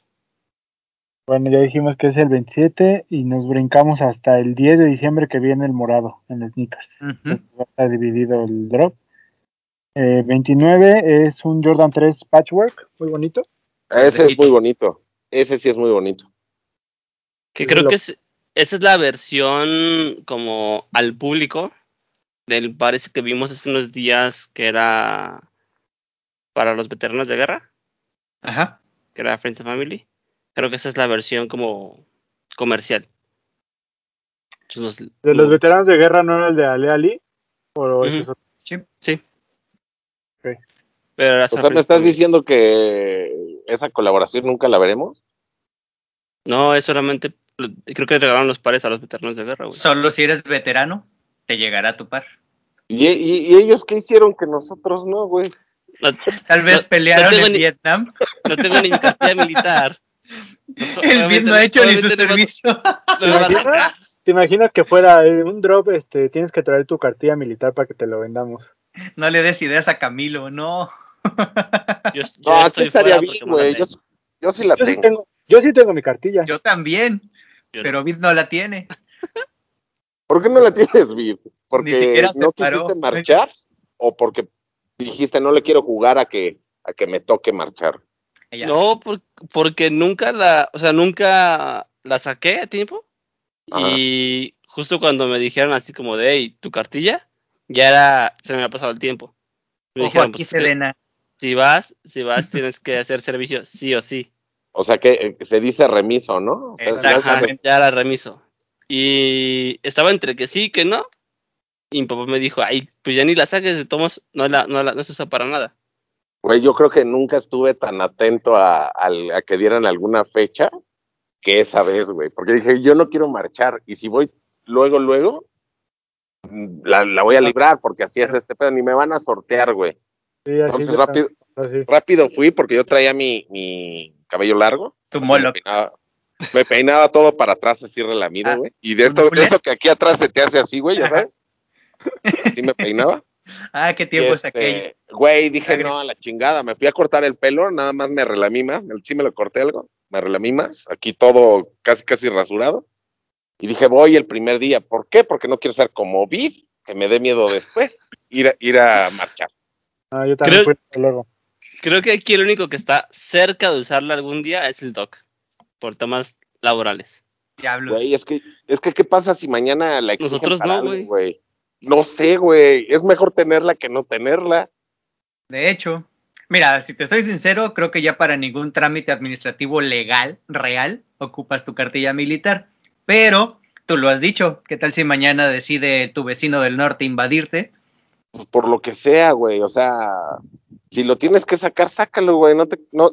Bueno, ya dijimos que es el 27 y nos brincamos hasta el 10 de diciembre que viene el morado en los sneakers. Ujú. Entonces va a estar dividido el drop. Eh, 29 es un Jordan 3 Patchwork, muy bonito. Ese es muy bonito. Ese sí es muy bonito. Que creo lo- que es- esa es la versión como al público del parece que vimos hace unos días que era para los veteranos de guerra, Ajá. que era Friends and Family. Creo que esa es la versión como comercial. Los- De los veteranos de guerra no era el de Ale Ali. O? Sí. Sí. Pero era O sea, ¿me estás diciendo que esa colaboración nunca la veremos? No, es solamente. Creo que regalaron los pares a los veteranos de guerra, güey. Solo si eres veterano, te llegará tu par. ¿Y, y- y ellos qué hicieron que nosotros no, güey? No, Tal vez No- pelearon no en ni- Vietnam. no tengo ni mi cartilla militar. El Vid no ha hecho ni su servicio. a tocar. ¿Te imaginas que fuera un drop? Este, tienes que traer tu cartilla militar para que te lo vendamos. No le des ideas a Camilo, no. Yo, yo No, sí estoy estaría bien, güey. Yo, tengo. yo sí la Yo sí tengo. yo sí tengo mi cartilla. Yo también, Yo pero Vid no la tiene. ¿Por qué no la tienes, Vid? ¿Porque Ni siquiera se no paró. quisiste marchar? ¿O porque dijiste no le quiero jugar a que, a que me toque marchar? Ella- No, por- porque nunca la, o sea, nunca la saqué a tiempo. Ajá. Y justo cuando me dijeron así como de, hey, tu cartilla, ya era, se me había pasado el tiempo. Me Ojo dijeron, aquí, pues, Selena. si vas, si vas, tienes que hacer servicio sí o sí. O sea que eh, se dice remiso, ¿no? O sea, re- ya era remiso. Y estaba entre que sí y que no. Y mi papá me dijo, ay, pues ya ni la saques de tomos, no la, no la, no se usa para nada. Güey, yo creo que nunca estuve tan atento a, que dieran alguna fecha que esa vez, güey. Porque dije, yo no quiero marchar. Y si voy luego, luego, mm, la, la voy a librar porque así es este pedo. Ni me van a sortear, güey. Sí, Entonces rápido, así. rápido fui porque yo traía mi, mi cabello largo. Tu molo. Me peinaba, todo para atrás así relamido, Ah, güey. y de ¿un esto, de eso que aquí atrás se te hace así, güey, ya sabes. Así me peinaba. Ah, qué tiempo es este, aquello. Güey, dije, Agri- no, a la chingada. Me fui a cortar el pelo, nada más me relamí más. Sí me lo corté algo, me relamí más. Aquí todo casi, casi rasurado. Y dije, voy el primer día. ¿Por qué? Porque no quiero ser como Vid, que me dé miedo después, ir a, ir a marchar. Ah, yo también Creo- fui luego. Creo que aquí el único que está cerca de usarla algún día es el doc, por temas laborales. Diablos. Güey, es que, es que, ¿qué pasa si mañana la exigen Nosotros para no, güey. No sé, güey. Es mejor tenerla que no tenerla. De hecho, mira, si te soy sincero, creo que ya para ningún trámite administrativo legal, real, ocupas tu cartilla militar. Pero, tú lo has dicho, ¿qué tal si mañana decide tu vecino del norte invadirte? Por lo que sea, güey. O sea, si lo tienes que sacar, sácalo, güey. No te, no,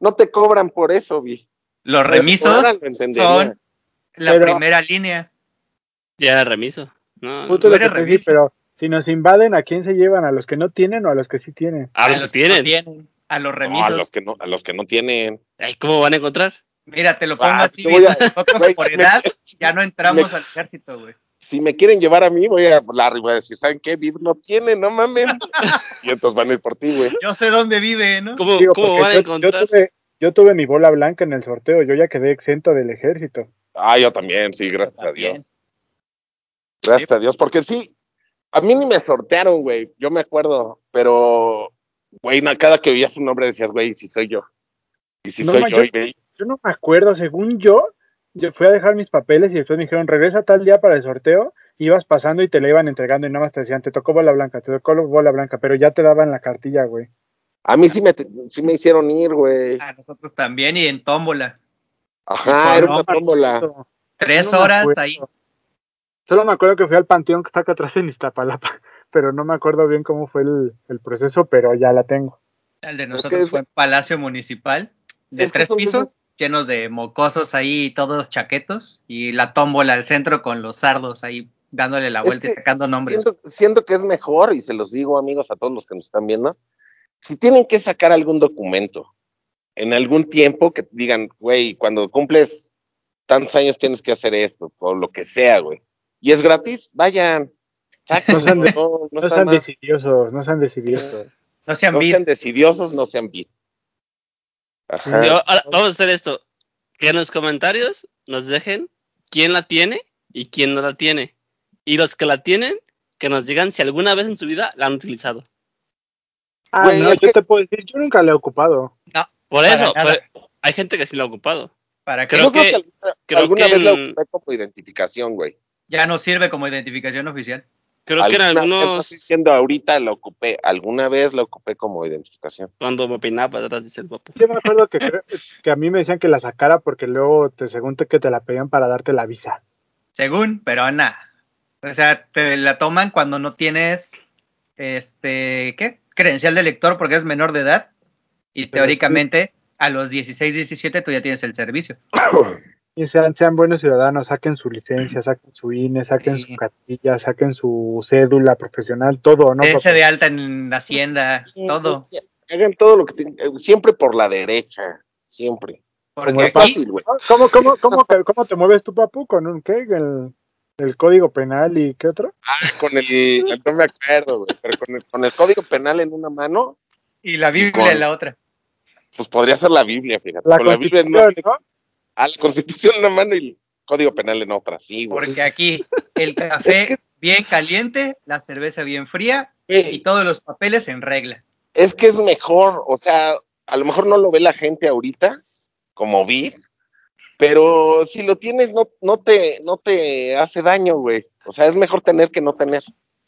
no te cobran por eso, vi. Los remisos lo son la Pero- primera línea. Ya era remiso. No, Justo no lo eres que te dije, revisa. pero si nos invaden, ¿a quién se llevan? ¿A los que no tienen o a los que sí tienen? a los que no tienen. a los No, remisos. a los que no, a los que no tienen. Ay, ¿Cómo van a encontrar? Mira, te lo pongo Ah, así, te voy a- nosotros por me- edad ya no entramos me- al ejército, güey. Si me quieren llevar a mí, voy a hablar y voy a decir, ¿saben qué? Vid no tiene, no mames. y entonces van a ir por ti, güey. Yo sé dónde vive, ¿no? ¿Cómo, Digo, cómo porque van a encontrar? Yo tuve, yo tuve mi bola blanca en el sorteo, yo ya quedé exento del ejército. Ah, yo también, sí, gracias a Dios. Gracias a Dios, porque sí, a mí ni me sortearon, güey, yo me acuerdo, pero, güey, cada que oías su nombre decías, güey, si soy yo. Y si No, soy ma, yo, yo- y ve- Yo no me acuerdo, según yo, yo fui a dejar mis papeles y después me dijeron, regresa tal día para el sorteo, ibas pasando y te la iban entregando y nada más te decían, te tocó bola blanca, te tocó bola blanca, pero ya te daban la cartilla, güey. a mí sí me, sí me hicieron ir, güey. A nosotros también y en tómbola. Ajá, era una tómbola. Tres horas ahí. Solo me acuerdo que fui al panteón que está acá atrás en Iztapalapa, pero no me acuerdo bien cómo fue el, el proceso, pero ya la tengo. El de Es nosotros que- fue en Palacio Municipal, de Es tres pisos, esos- llenos de mocosos ahí, todos chaquetos, y la tómbola al centro con los sardos ahí dándole la Es vuelta y sacando nombres. Siento, siento que es mejor, y se los digo, amigos, a todos los que nos están viendo, si tienen que sacar algún documento en algún tiempo que digan, güey, cuando cumples tantos años tienes que hacer esto, o lo que sea, güey, y es gratis, vayan, No sean de- no, no No sean mal. decidiosos, no sean decidiosos. No sean No sean decidiosos, no sean. Ajá. Yo- ahora, vamos a hacer esto. Que en los comentarios nos dejen quién la tiene y quién no la tiene. Y los que la tienen, que nos digan si alguna vez en su vida la han utilizado. Ah, Güey, no, es yo que- te puedo decir, yo nunca la he ocupado. Por Para eso, pues, hay gente que sí la ha ocupado. ¿Para qué? Creo Yo creo que- que, alguna, creo alguna que vez la en- ocupé como identificación, güey. Ya no sirve como identificación oficial. Creo que en algunos, estoy diciendo ahorita la ocupé, alguna vez la ocupé como identificación. cuando me peinaba para atrás, dice el papu. Yo me acuerdo que, creo- que a mí me decían que la sacara porque luego, te, según te, que te la pedían para darte la visa. Según, pero nada. O sea, te la toman cuando no tienes, este, ¿qué? Credencial de lector porque es menor de edad. Y Pero teóricamente, a los 16, 17 tú ya tienes el servicio. Y sean, sean buenos ciudadanos, saquen su licencia, saquen su INE, saquen Sí. su cartilla, saquen su cédula profesional, todo, ¿no? Dense de alta en Hacienda, todo. Hagan todo lo que tienen, eh, siempre por la derecha, siempre. Porque Como es fácil, güey. ¿Cómo, cómo, cómo, te- cómo te mueves tú, papu? ¿Con un qué? El, el código penal y qué otro? Con el, no me acuerdo, güey, pero con el, con el código penal en una mano, y la Biblia Con- en la otra. pues podría ser la Biblia, fíjate. La con la Biblia en ¿no? A la constitución en una mano y el código penal en otra, sí, güey. Porque aquí el café Es que- bien caliente, la cerveza bien fría y todos los papeles en regla. Es que es mejor, o sea, a lo mejor no lo ve la gente ahorita, como vi, pero si lo tienes no, no te, no te hace daño, güey. O sea, es mejor tener que no tener.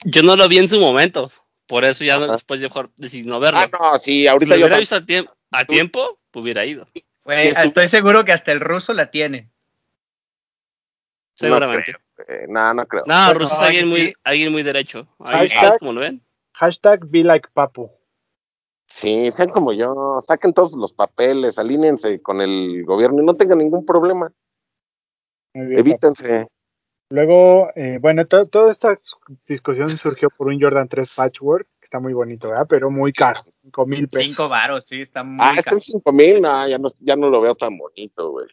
Yo no lo vi en su momento, por eso ya Ajá. después mejor decidí no verlo. Ah, no, sí, si ahorita lo yo hubiera visto a, tiemp- a tiempo, hubiera ido. Güey, Sí, estoy seguro que hasta el ruso la tiene. Seguramente. eh, no, no creo. No, Russo es alguien muy, sí. alguien muy derecho. Ahí Hashtag- como lo ven. Hashtag be like papu. Sí, sean como yo, saquen todos los papeles, alínense con el gobierno y no tengan ningún problema. Muy bien, Evítense. Luego, eh, bueno, to- toda esta discusión surgió por un Jordan 3 Patchwork, está muy bonito, ¿verdad? Pero muy caro, 5 mil pesos. Cinco varos, sí, está muy Ah, está caro. en cinco mil, no, ya no, ya no lo veo tan bonito, güey.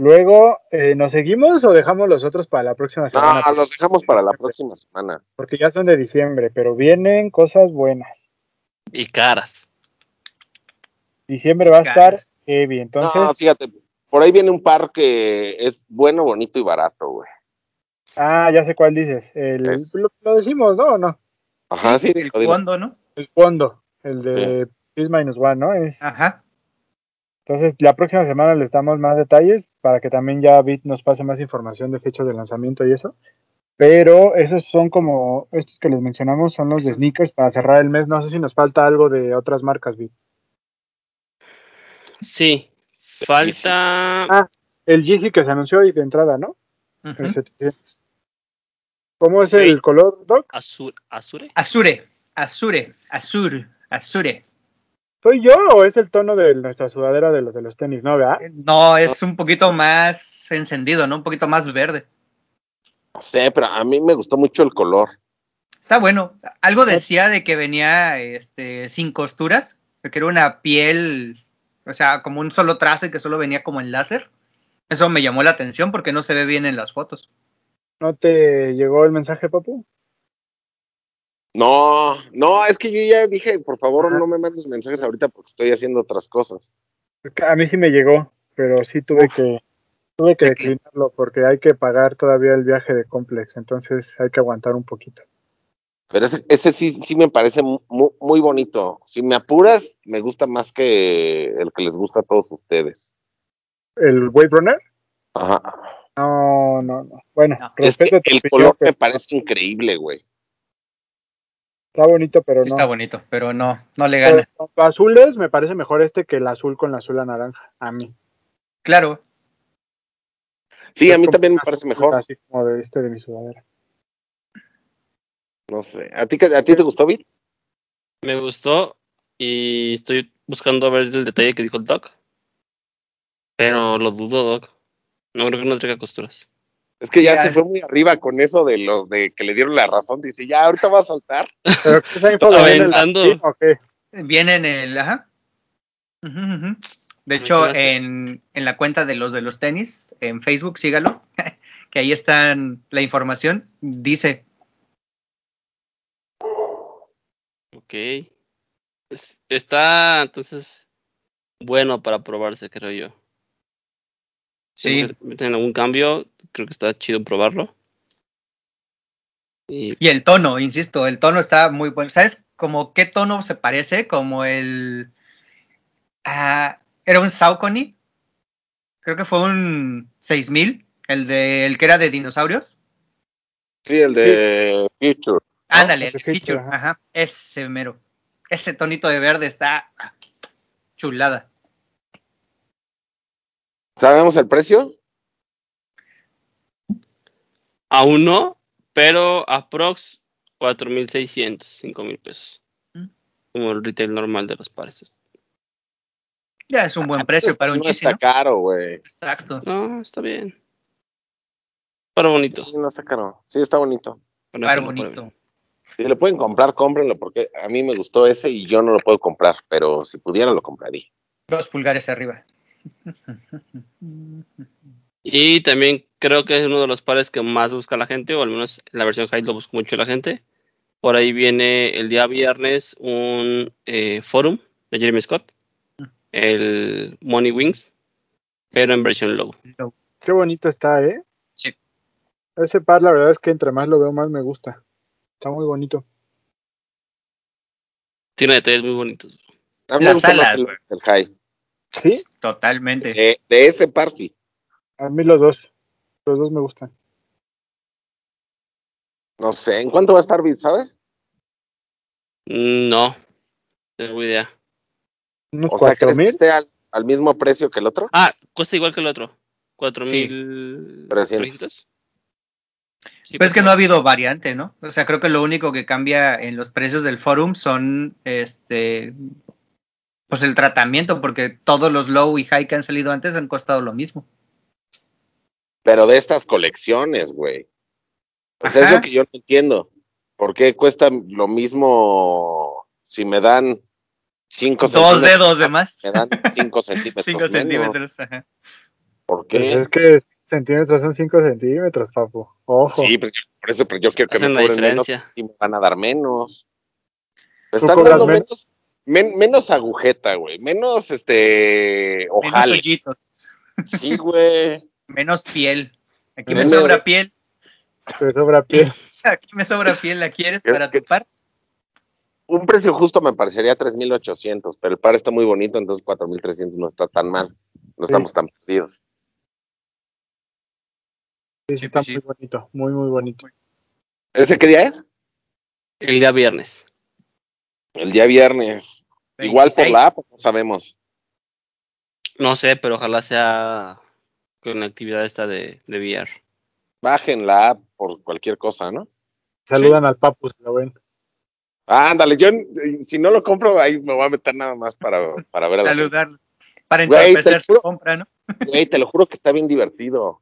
Luego, eh, ¿nos seguimos o dejamos los otros para la próxima semana? No, los dejamos para la próxima semana. Porque ya son de diciembre, pero vienen cosas buenas. Y caras. Diciembre va a estar heavy, entonces, No, fíjate, por ahí viene un par que es bueno, bonito y barato, güey. ah, ya sé cuál dices. El, lo, lo decimos, ¿no? ¿O no? Ajá, sí, el fondo, ¿no? El fondo, el de Peace Minus One, ¿no? Es, Ajá. Entonces, la próxima semana les damos más detalles para que también ya Bit nos pase más información de fechas de lanzamiento y eso. Pero esos son como, estos que les mencionamos son los de sneakers para cerrar el mes. No sé si nos falta algo de otras marcas, Bit. Sí. Falta. Ah, El Yeezy que se anunció hoy de entrada, ¿no? El 700. ¿Cómo es Sí. el color, Doc? Azur, ¿Azure? Azure, Azure, Azur, Azure. ¿Soy yo o es el tono de nuestra sudadera de los de los tenis, no, verdad? No, es un poquito más encendido, ¿no? Un poquito más verde. No sé, pero a mí me gustó mucho el color. Está bueno. Algo decía de que venía este, sin costuras, que era una piel, o sea, como un solo trazo y que solo venía como en láser. Eso me llamó la atención porque no se ve bien en las fotos. ¿No te llegó el mensaje, papu? No, no, es que yo ya dije, por favor, no me mandes mensajes ahorita porque estoy haciendo otras cosas. A mí sí me llegó, pero sí tuve que tuve que declinarlo porque hay que pagar todavía el viaje de Complex, entonces hay que aguantar un poquito. Pero ese, ese sí, sí me parece mu- mu- muy, bonito. Si me apuras, me gusta más que el que les gusta a todos ustedes. ¿El Wave Runner? Ajá. No, no, no. Bueno, No. Es que respeto tu el color pero me parece increíble, güey. está bonito, pero no. Está bonito, pero no, no le Pero gana. con azules me parece mejor este que el azul con la azul a naranja, a mí. Claro, Sí, Es a mí también me parece mejor. Así como de este de mi sudadera. No sé. ¿A ti, a ti te gustó, Vit? Me gustó y estoy buscando ver el detalle que dijo el Doc. Pero lo dudo, Doc. No creo que no traiga costuras. Es que ya Ya. se fue muy arriba con eso de los de que le dieron la razón. Dice, ya, ahorita va a saltar. ¿Pero Aventando. Steam o qué? viene en el. Ajá. De hecho, en, en la cuenta de los de los tenis, en Facebook, sígalo, que ahí está la información. Dice, Ok. Es- está entonces bueno para probarse, creo yo. Sí. meten algún cambio, creo que está chido probarlo. Y Y el tono, insisto, el tono está muy bueno. ¿Sabes como qué tono se parece? Como el... ah, era un Saucony. Creo que fue un 6000, el de el que era de dinosaurios. Sí, el de Future. Ándale, El el ajá. ajá. Ese mero. Este tonito de verde está chulada. ¿Sabemos el precio? aún no, pero aprox 4.600, 5.000 pesos. Mm. Como el retail normal de los pares. Ya es un buen precio para un no Yeezy, está ¿no? caro, güey. Exacto. No, está bien. Pero bonito. Sí, no está caro. Sí, está bonito. Para Para bonito. Si lo pueden comprar, cómprenlo, porque a mí me gustó ese y yo no lo puedo comprar, pero si pudiera lo compraría. Dos pulgares arriba. Y también creo que es uno de los pares que más busca la gente, o al menos en la versión high lo busca mucho la gente. Por ahí viene el día viernes un eh, forum de Jeremy Scott, el Money Wings, pero en versión low. Qué bonito está, ¿eh? Sí. Ese par, la verdad es que entre más lo veo, más me gusta. Está muy bonito. Tiene detalles muy bonitos. A mí Las me gusta más alas, el high. Sí, Totalmente. De, de ese par, sí. a mí los dos. Los dos me gustan. No sé, ¿en cuánto va a estar Bit, sabes? Mm, No, tengo idea. Unos O sea, cuatro ¿crees que mil. esté al, al mismo precio que el otro? Ah, cuesta igual que el otro. Sí. 4.000 Trescientos. Sí, Pues es que no ha habido variante, ¿no? O sea, creo que lo único que cambia en los precios del forum son este pues el tratamiento, porque todos los low y high que han salido antes han costado lo mismo. Pero de estas colecciones, güey. Sea, es lo que yo no entiendo. ¿Por qué cuesta lo mismo si me dan 5 Dos dedos de más. Me dan 5 centímetros. 5 menos? centímetros. ajá. ¿Por Pues qué? es que centímetros son 5 centímetros, papu. Ojo. Sí, pues, por eso, pero yo quiero que Hacen me cobren menos diferencia. y me van a dar menos. Me ¿Tú están dando menos? Menos, men- menos agujeta, güey. Menos este Menos hoyitos, Sí, güey. menos piel. Aquí me sobra piel. Te sobra piel. Aquí me sobra piel. ¿La quieres Es para que- tu par? Un precio justo me parecería 3.800, pero el par está muy bonito, entonces 4.300 no está tan mal. No Sí. estamos tan perdidos. Sí, Sí, está sí. muy bonito. Muy, muy bonito. ¿Ese qué día es? El día viernes. El día viernes. Igual por 26. la app, no sabemos. No sé, pero ojalá sea con la actividad esta de, de VR. Bajen la app por cualquier cosa, ¿no? Saludan al papu, si lo ven. Ah, ándale, yo si no lo compro, ahí me voy a meter nada más para, para ver a la gente. Saludarlo. Para entorpecer su compra, ¿no? Güey, te lo juro que está bien divertido.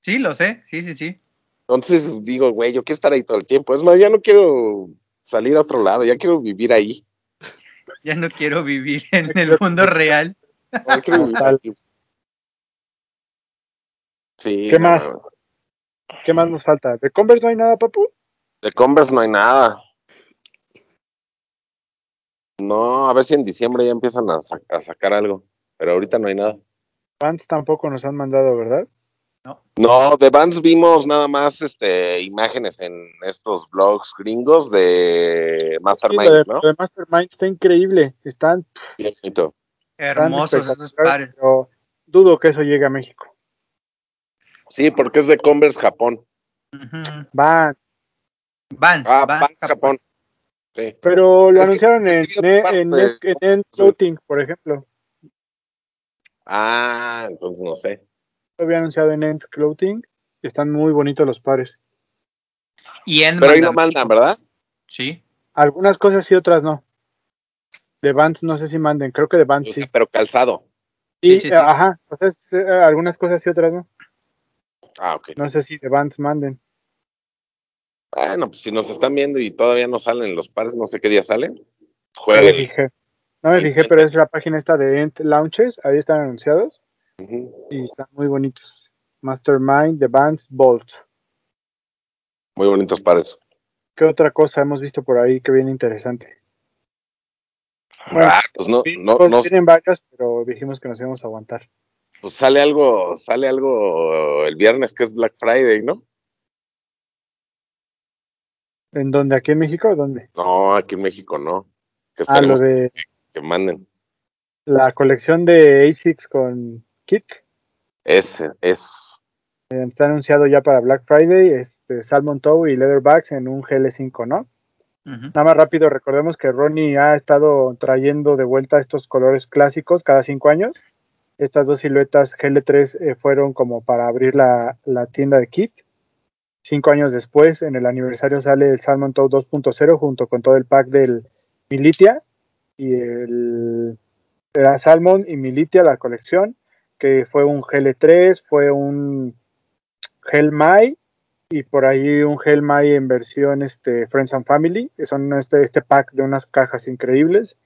Sí, lo sé. Sí, sí, sí. Entonces digo, güey, yo quiero estar ahí todo el tiempo. Es más, ya no quiero salir a otro lado, ya quiero vivir ahí. Ya no quiero vivir en el mundo real. Sí, ¿Qué no, más? ¿Qué más nos falta? ¿De Converse no hay nada, papu? De Converse no hay nada. No, a ver si en diciembre ya empiezan a, sa- a sacar algo. Pero ahorita no hay nada. Vans tampoco nos han mandado, ¿verdad? No, de Vans vimos nada más este imágenes en estos blogs gringos de Sí, Mastermind, lo de, ¿no? lo de Mastermind está increíble. Están Bien Hermosos esos espectaculares, pares. pero dudo que eso llegue a México. Sí, porque es de Converse Japón. Vans, Ah, Vans, Vans Japón. Sí. pero lo Es anunciaron en, en, en End Clothing, por ejemplo. Ah, entonces no sé. Lo había anunciado en End Clothing. y Están muy bonitos los pares. Y en Pero ahí no México. mandan, ¿verdad? Sí. Algunas cosas sí, otras no. De Vans no sé si manden, creo que de Vans sí. pero calzado. Sí, sí, sí. ajá, o sea, es, eh, algunas cosas sí, otras no. Ah, ok. No sé si de Vans manden. Bueno, pues si nos están viendo y todavía no salen los pares, no sé qué día salen. No me Jueguen. fijé. No me fijé, pero es la página esta de End Launches, ahí están anunciados Y están muy bonitos. Mastermind, The Vans, Bolt. Muy bonitos pares. ¿Qué otra cosa hemos visto por ahí que viene interesante? Bueno, ah, pues no, no, no, tienen varias, pero dijimos que nos íbamos a aguantar. Pues sale algo, sale algo el viernes que es Black Friday, ¿no? ¿En dónde? ¿Aquí en México o dónde? No, aquí en México no. Que Ah, lo de que manden. la colección de ASICS con Kit. Ese, es. eh, Está anunciado ya para Black Friday, este, Salmon Toe y Leatherbacks en un GL5, ¿no? Nada más rápido, recordemos que Ronnie ha estado trayendo de vuelta estos colores clásicos cada cinco años. Estas dos siluetas GL3 eh, fueron como para abrir la, la tienda de Kit. Cinco años después, en el aniversario, sale el Salmon Toe 2.0 junto con todo el pack del Militia y el era Salmon y Militia, la colección, que fue un GL3, fue un Hellmai y por ahí un Hellmai en versión este, Friends and Family, que son este, este pack de unas cajas increíbles.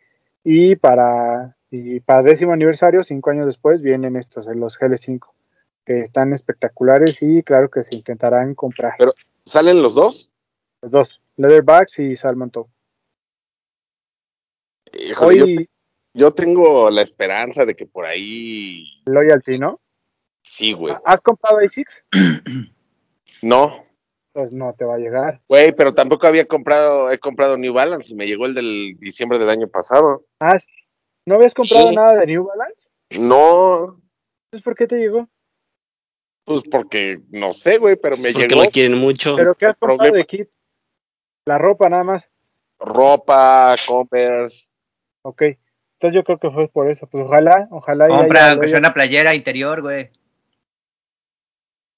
Y para, y para décimo aniversario, cinco años después, vienen estos, eh, los GL5, que están espectaculares y claro que se intentarán comprar. Pero- ¿Salen los dos? Los dos, Leatherbacks y Salmon Toe. Híjole, Hoy yo tengo la esperanza de que por ahí Loyalty, ¿no? sí, güey. ¿Has comprado ASICS? No, Pues no te va a llegar. güey, pero tampoco había comprado, he comprado New Balance y me llegó el del diciembre del año pasado. Ah, ¿no habías comprado Sí. nada de New Balance? No, Entonces, ¿por qué te llegó? pues porque no sé, güey, pero me Porque llegó lo quieren mucho. ¿Pero qué has comprado problema. de kit? La ropa nada más. ropa, Converse. Ok. Entonces yo creo que fue por eso. Pues ojalá, ojalá. Compra, aunque sea una playera interior, güey.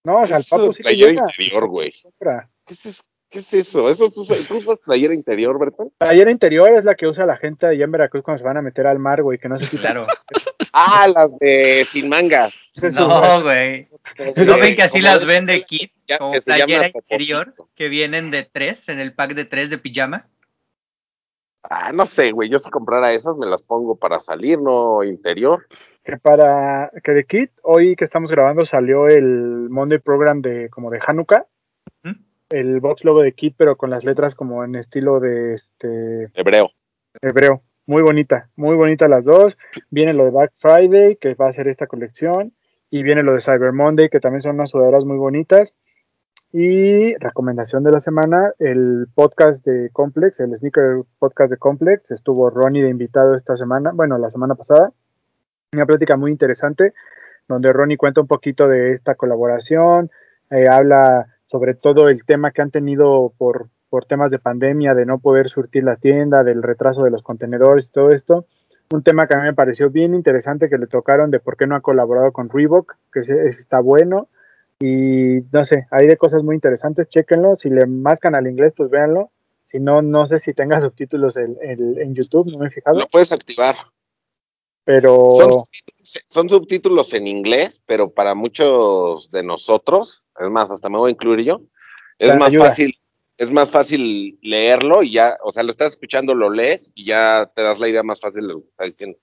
No, o sea, al ¿Qué es eso papu de sí playera llega. interior, güey? Compra. ¿Qué es, eso? ¿Qué es eso? ¿Eso tú, usas- tú usas playera interior, Bertón? Playera interior es la que usa la gente allá en Veracruz cuando se van a meter al mar, güey, que no se quita. Claro. Ah, las de sin manga. No, güey. ¿No ven que así las de- vende Kit? Como playera interior que vienen de tres, en el pack de tres de pijama. Ah, no sé, güey. Yo si comprara esas me las pongo para salir, no interior. Que para que de kit, hoy que estamos grabando salió el Monday Program de como de Hanukkah. El box logo de kit, pero con las letras como en estilo de este Hebreo. hebreo. Muy bonita, muy bonita las dos. Viene lo de Black Friday, que va a ser esta colección. Y viene lo de Cyber Monday, que también son unas sudaderas muy bonitas. Y recomendación de la semana, el podcast de Complex, el sneaker podcast de Complex. Estuvo Ronnie de invitado esta semana, bueno, la semana pasada. Una plática muy interesante, donde Ronnie cuenta un poquito de esta colaboración, eh, habla sobre todo el tema que han tenido por, por temas de pandemia, de no poder surtir la tienda, del retraso de los contenedores y todo esto. Un tema que a mí me pareció bien interesante que le tocaron de por qué no ha colaborado con Reebok, que está bueno. Y no sé, hay de cosas muy interesantes, chéquenlo. Si le mascan al inglés, pues véanlo. Si no, no sé si tenga subtítulos en, en- en YouTube, no me he fijado. Lo puedes activar. Pero Son, son subtítulos en inglés, pero para muchos de nosotros, es más, hasta me voy a incluir yo, es Te más ayuda. fácil, es más fácil leerlo y ya, o sea, lo estás escuchando, lo lees y ya te das la idea más fácil de lo que está diciendo.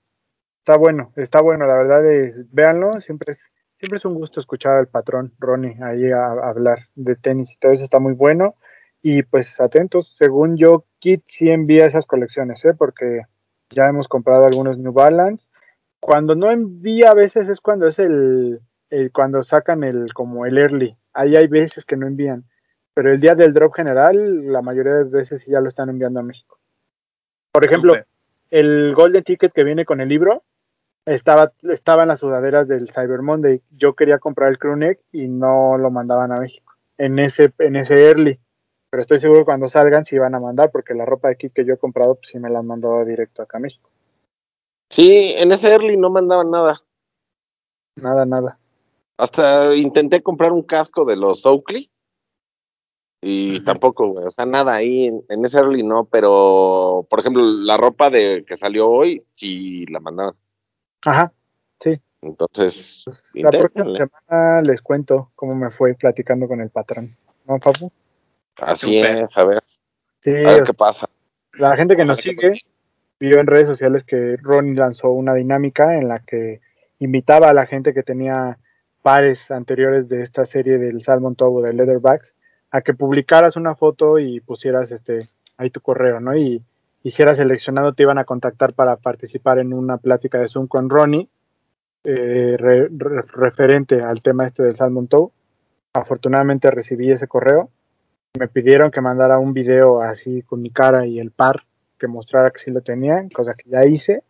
está bueno, está bueno, la verdad es, véanlo, siempre es, siempre es un gusto escuchar al patrón Ronnie ahí a, a hablar de tenis y todo eso está muy bueno. Y pues atentos, según yo, Kit sí envía esas colecciones, ¿eh? porque ya hemos comprado algunos New Balance. Cuando no envía a veces es cuando es el, el- cuando sacan el como el early. Ahí hay veces que no envían. Pero el día del drop general, la mayoría de veces sí ya lo están enviando a México. Por ejemplo, el Golden Ticket que viene con el libro estaba, estaba en las sudaderas del Cyber Monday. Yo quería comprar el crewneck y no lo mandaban a México en ese, en ese early. Pero estoy seguro que cuando salgan sí van a mandar, porque la ropa de kit que yo he comprado, pues sí me la han mandado directo acá a México. Sí, en ese early no mandaban nada. Nada, nada. Hasta intenté comprar un casco de los Oakley y tampoco, güey, o sea, nada ahí en, en ese early no, pero por ejemplo, la ropa de que salió hoy sí la mandaron. Ajá. Sí. Entonces, La próxima semana les cuento cómo me fue platicando con el patrón. ¿No, Papu? Así es, a ver, Sí, a ver qué pasa. la gente que nos sigue vio en redes sociales que Ronnie lanzó una dinámica en la que invitaba a la gente que tenía pares anteriores de esta serie del Salmon Tobo de Leatherbacks a que publicaras una foto y pusieras este ahí tu correo, ¿no? Y, y si seleccionado te iban a contactar para participar en una plática de Zoom con Ronnie eh, re- re- referente al tema este del Salmon Toe. Afortunadamente recibí ese correo. Me pidieron que mandara un video así con mi cara y el par que mostrara que sí lo tenían, cosa que ya hice.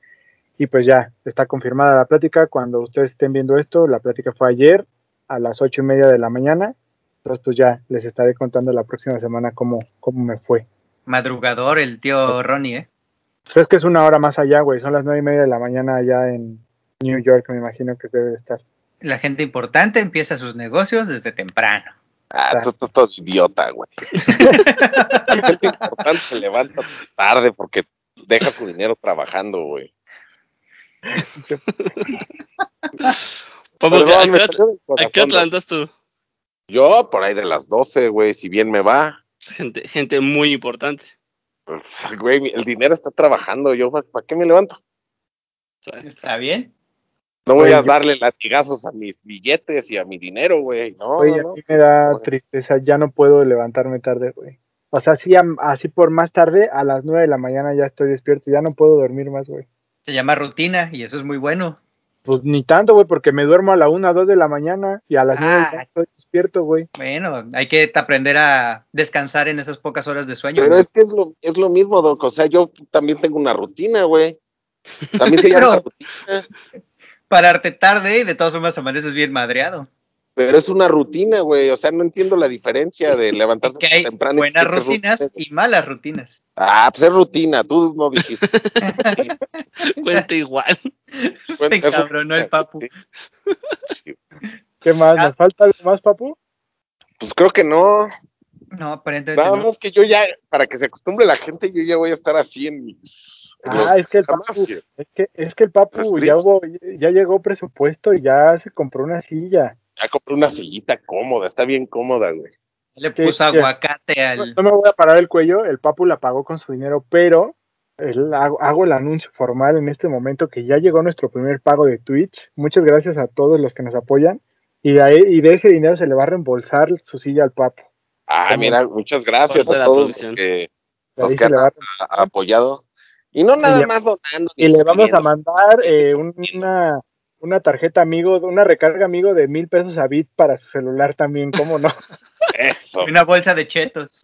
Y pues ya, está confirmada la plática. Cuando ustedes estén viendo esto, la plática fue ayer a las ocho y media de la mañana. Entonces pues ya les estaré contando la próxima semana cómo, cómo me fue. Madrugador el tío Ronnie, ¿eh? Pues es que es una hora más allá, güey. Son las nueve y media de la mañana allá en New York, me imagino que debe de estar. La gente importante empieza sus negocios desde temprano. Ah, tú estás todo idiota, güey. La gente importante se levanta tarde porque deja su dinero trabajando, güey. ¿a qué hora- salió del ¿a qué hora te corazón, levantas tú? Yo por ahí de las 12, güey, si bien me va. Gente, gente muy importante. Pues, Güey, el dinero está trabajando. Yo, ¿para qué me levanto? ¿Está bien? No voy a yo- darle latigazos a mis billetes y a mi dinero, güey. No, a mí me da tristeza, ya no puedo levantarme tarde, güey. O sea, sí, am- así por más tarde, a las nueve de la mañana ya estoy despierto, ya no puedo dormir más, güey. Se llama rutina y eso es muy bueno. Pues ni tanto, güey, porque me duermo a la una, dos de la mañana y a las nueve Ah. estoy despierto, güey. Bueno, hay que aprender a descansar en esas pocas horas de sueño. Pero es que es lo, es lo mismo, Doc. O sea, yo también tengo una rutina, güey. También se llama rutina. Pararte tarde y de todas formas amaneces bien madreado. Pero es una rutina, güey. O sea, no entiendo la diferencia de levantarse Que hay temprano. buenas rutinas rutina. y malas rutinas. Ah, pues es rutina. Tú no dijiste. Cuenta igual. Se encabronó el papu. sí. Sí. ¿Qué más? Ah. ¿Nos falta algo más, papu? Pues creo que no. No, aparentemente Nada no. más que yo ya, para que se acostumbre la gente, yo ya voy a estar así en mis. en Ah, es que el papu, es que, es que el papu ya hubo, ya llegó presupuesto y ya se compró una silla. Ya compré una sillita cómoda, está bien cómoda, güey. Le puso sí. aguacate No, al. no me voy a parar el cuello, el papu la pagó con su dinero, pero el- hago, hago el anuncio formal en este momento que ya llegó nuestro primer pago de Twitch. Muchas gracias a todos los que nos apoyan. Y de, ahí, y de ese dinero se le va a reembolsar su silla al papu. Ah, mira, muchas gracias a todos los que, le han va a- a- apoyado. Y no nada le- más donando. y le vamos a mandar eh, un- una, una tarjeta amigo, una recarga amigo de mil pesos a Bit para su celular también, ¿cómo no? Eso. y Una bolsa de chetos.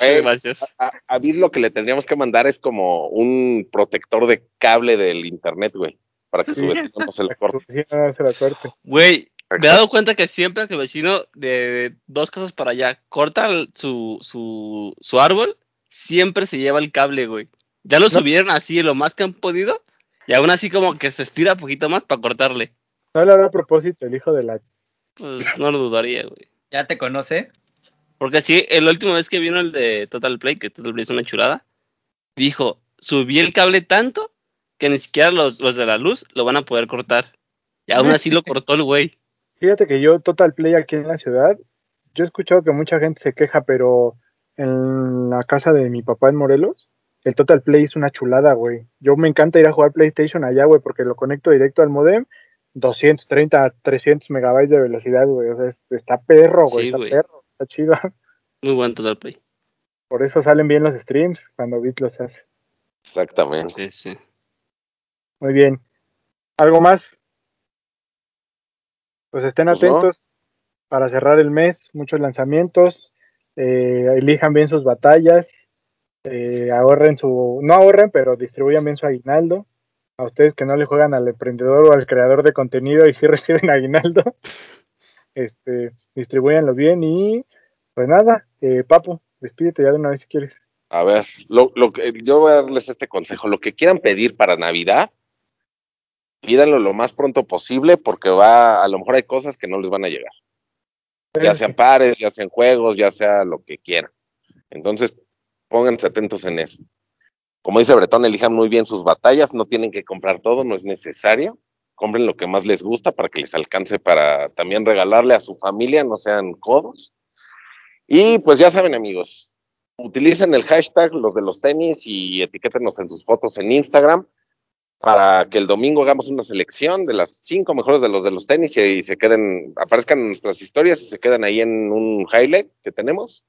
Gracias. a, a lo que le tendríamos que mandar es como un protector de cable del internet, güey, para que su vecino no se le corte. Güey, me he dado cuenta que siempre que el vecino de dos casas para allá corta su, su, su árbol, siempre se lleva el cable, güey. Ya lo No. subieron así lo más que han podido y aún así como que se estira un poquito más para cortarle. No le hará a propósito el hijo de la... Pues no lo dudaría, güey. ¿Ya te conoce? Porque sí, la última vez que vino el de Total Play, que Total Play es una chulada, dijo, subí el cable tanto que ni siquiera los, los de la luz lo van a poder cortar. Y aún así lo cortó el güey. Fíjate que yo Total Play aquí en la ciudad, yo he escuchado que mucha gente se queja, pero en la casa de mi papá en Morelos, el Total Play es una chulada, güey. Yo me encanta ir a jugar PlayStation allá, güey, porque lo conecto directo al modem, 230, 300 megabytes de velocidad, güey. O sea, es- está perro, güey, Sí, está güey. perro, está chido. Muy buen Total Play. Por eso salen bien los streams cuando Bit los hace. Exactamente. Sí, sí. Muy bien. ¿Algo más? Pues estén Pues no. atentos para cerrar el mes, muchos lanzamientos, eh, elijan bien sus batallas, eh, ahorren su, no ahorren, pero distribuyan bien su aguinaldo. A ustedes que no le juegan al emprendedor o al creador de contenido y sí reciben aguinaldo, este, distribuyanlo bien y pues nada, eh, Papu, despídete ya de una vez si quieres. A ver, lo, lo que, yo voy a darles este consejo. Lo que quieran pedir para Navidad, pídanlo lo más pronto posible porque va, a lo mejor hay cosas que no les van a llegar. Ya sean pares, ya sean juegos, ya sea lo que quieran. Entonces, pónganse atentos en eso. Como dice Bretón, elijan muy bien sus batallas, no tienen que comprar todo, no es necesario. Compren lo que más les gusta para que les alcance para también regalarle a su familia, no sean codos. Y pues ya saben, amigos, utilicen el hashtag los de los tenis y etiquétenos en sus fotos en Instagram para que el domingo hagamos una selección de las cinco mejores de los de los tenis y, se queden, aparezcan nuestras historias y se queden ahí en un highlight que tenemos.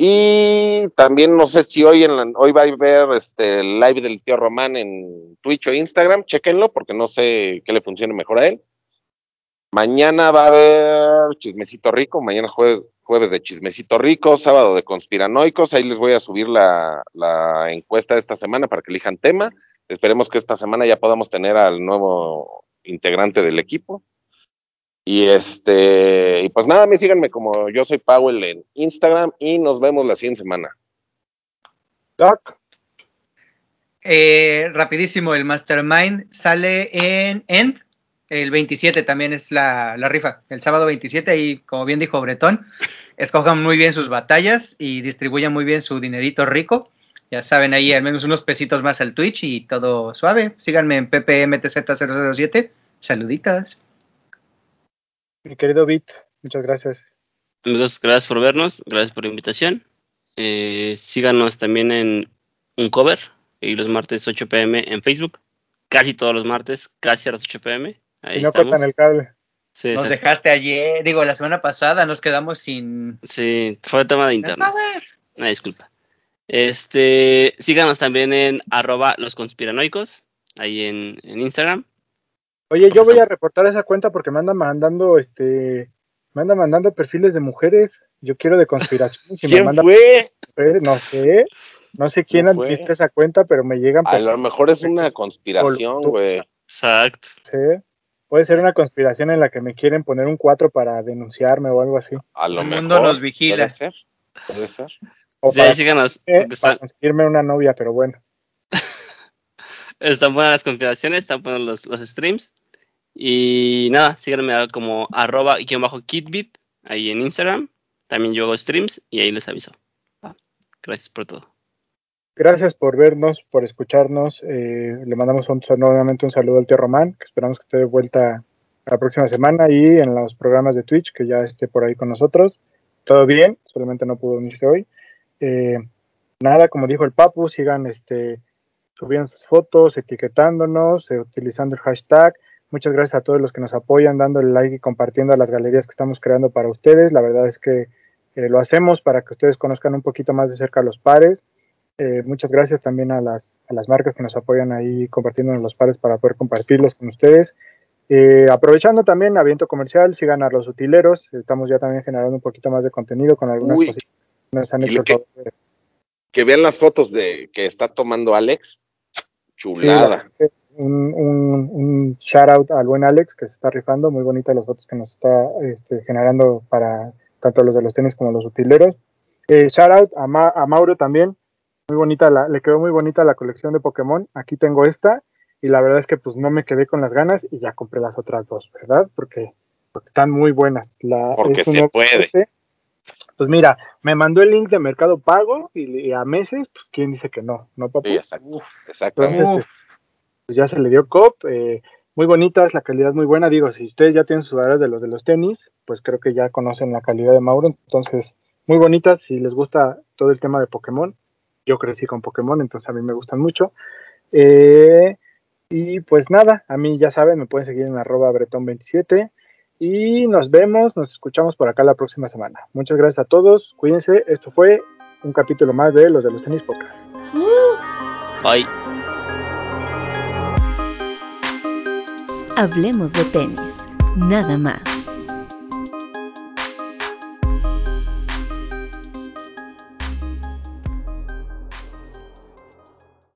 Y también no sé si hoy en la- hoy va a haber este el live del tío Román en Twitch o Instagram, chéquenlo porque no sé qué le funcione mejor a él. Mañana va a haber chismecito rico, mañana jueves, jueves de chismecito rico, sábado de conspiranoicos, ahí les voy a subir la, la encuesta de esta semana para que elijan tema. Esperemos que esta semana ya podamos tener al nuevo integrante del equipo. Y este, y pues nada, me síganme como yo soy Powell en Instagram y nos vemos la siguiente semana. Doc, Eh, rapidísimo, el Mastermind sale en End. El 27 también es la, la rifa. El sábado 27, y como bien dijo Bretón, escojan muy bien sus batallas y distribuyan muy bien su dinerito rico. Ya saben, ahí al menos unos pesitos más al Twitch y todo suave. Síganme en ppmtz007. Saluditos. Mi querido Bit, muchas gracias. Amigos, gracias por vernos, gracias por la invitación. Eh, síganos también en un cover y los martes 8 pm en Facebook. Casi todos los martes, casi a las 8 pm. Ahí no estamos. cortan el cable. Sí, Nos exacto. dejaste ayer, digo, la semana pasada nos quedamos sin... Sí, fue tema de internet. Una disculpa. Este, síganos también en arroba los conspiranoicos, ahí en, en Instagram. Oye, yo voy a reportar esa cuenta porque me andan mandando, este, me andan mandando perfiles de mujeres. Yo quiero de conspiración. Si me ¿Quién mandan fue? mujeres, no sé, no sé quién ¿Quién fue? administra esa cuenta, pero me llegan. A lo mejor es una conspiración, güey. Exacto. sí. Puede ser una conspiración en la que me quieren poner un 4 para denunciarme o algo así. A lo El mejor. mundo nos vigila. Puede ser. Puede ser. O Sí, para, síganos, eh, para conseguirme una novia, pero bueno. Están buenas las conspiraciones, están buenos los, los streams. Y nada, síganme como arroba guion bajo kitbit, ahí en Instagram. También yo hago streams y ahí les aviso. Gracias por todo. Gracias por vernos, por escucharnos. eh, le mandamos un, nuevamente un saludo al tío Román, que esperamos que esté de vuelta la próxima semana y en los programas de Twitch, que ya esté por ahí con nosotros. Todo bien, solamente no pudo unirse hoy. Eh, nada, como dijo el Papu, sigan este, subiendo sus fotos, etiquetándonos, eh, utilizando el hashtag. Muchas gracias a todos los que nos apoyan, dándole like y compartiendo a las galerías que estamos creando para ustedes. La verdad es que eh, lo hacemos para que ustedes conozcan un poquito más de cerca a los pares. Eh, muchas gracias también a las, a las marcas que nos apoyan ahí compartiéndonos los pares para poder compartirlos con ustedes. Eh, aprovechando también, aviento comercial, sigan a los utileros. Estamos ya también generando un poquito más de contenido con algunas Uy. cosas que nos han hecho que- Que vean las fotos de que está tomando Alex. Chulada. la- un, un, un shout out al buen Alex que se está rifando, muy bonitas las fotos que nos está este, generando para tanto los de los tenis como los utileros. Eh, shout out a, Ma- a Mauro también, muy bonita, la, le quedó muy bonita la colección de Pokémon. Aquí tengo esta y la verdad es que pues no me quedé con las ganas y ya compré las otras dos, ¿verdad? Porque, porque están muy buenas. La, Porque se puede. Pues mira, me mandó el link de Mercado Pago y, y a meses, pues quién dice que no, ¿no, papu? Sí, exacto. Exactamente. Entonces, pues ya se le dio COP, eh, muy bonitas, la calidad muy buena. Digo, si ustedes ya tienen sus de los de los tenis, pues creo que ya conocen la calidad de Mauro. Entonces, muy bonitas. Si les gusta todo el tema de Pokémon, yo crecí con Pokémon, entonces a mí me gustan mucho. Eh, y pues nada, a mí ya saben, me pueden seguir en arroba bretón27. Y nos vemos, nos escuchamos por acá la próxima semana. Muchas gracias a todos, cuídense. Esto fue un capítulo más de los de los tenis podcast. Bye. Hablemos de tenis, nada más.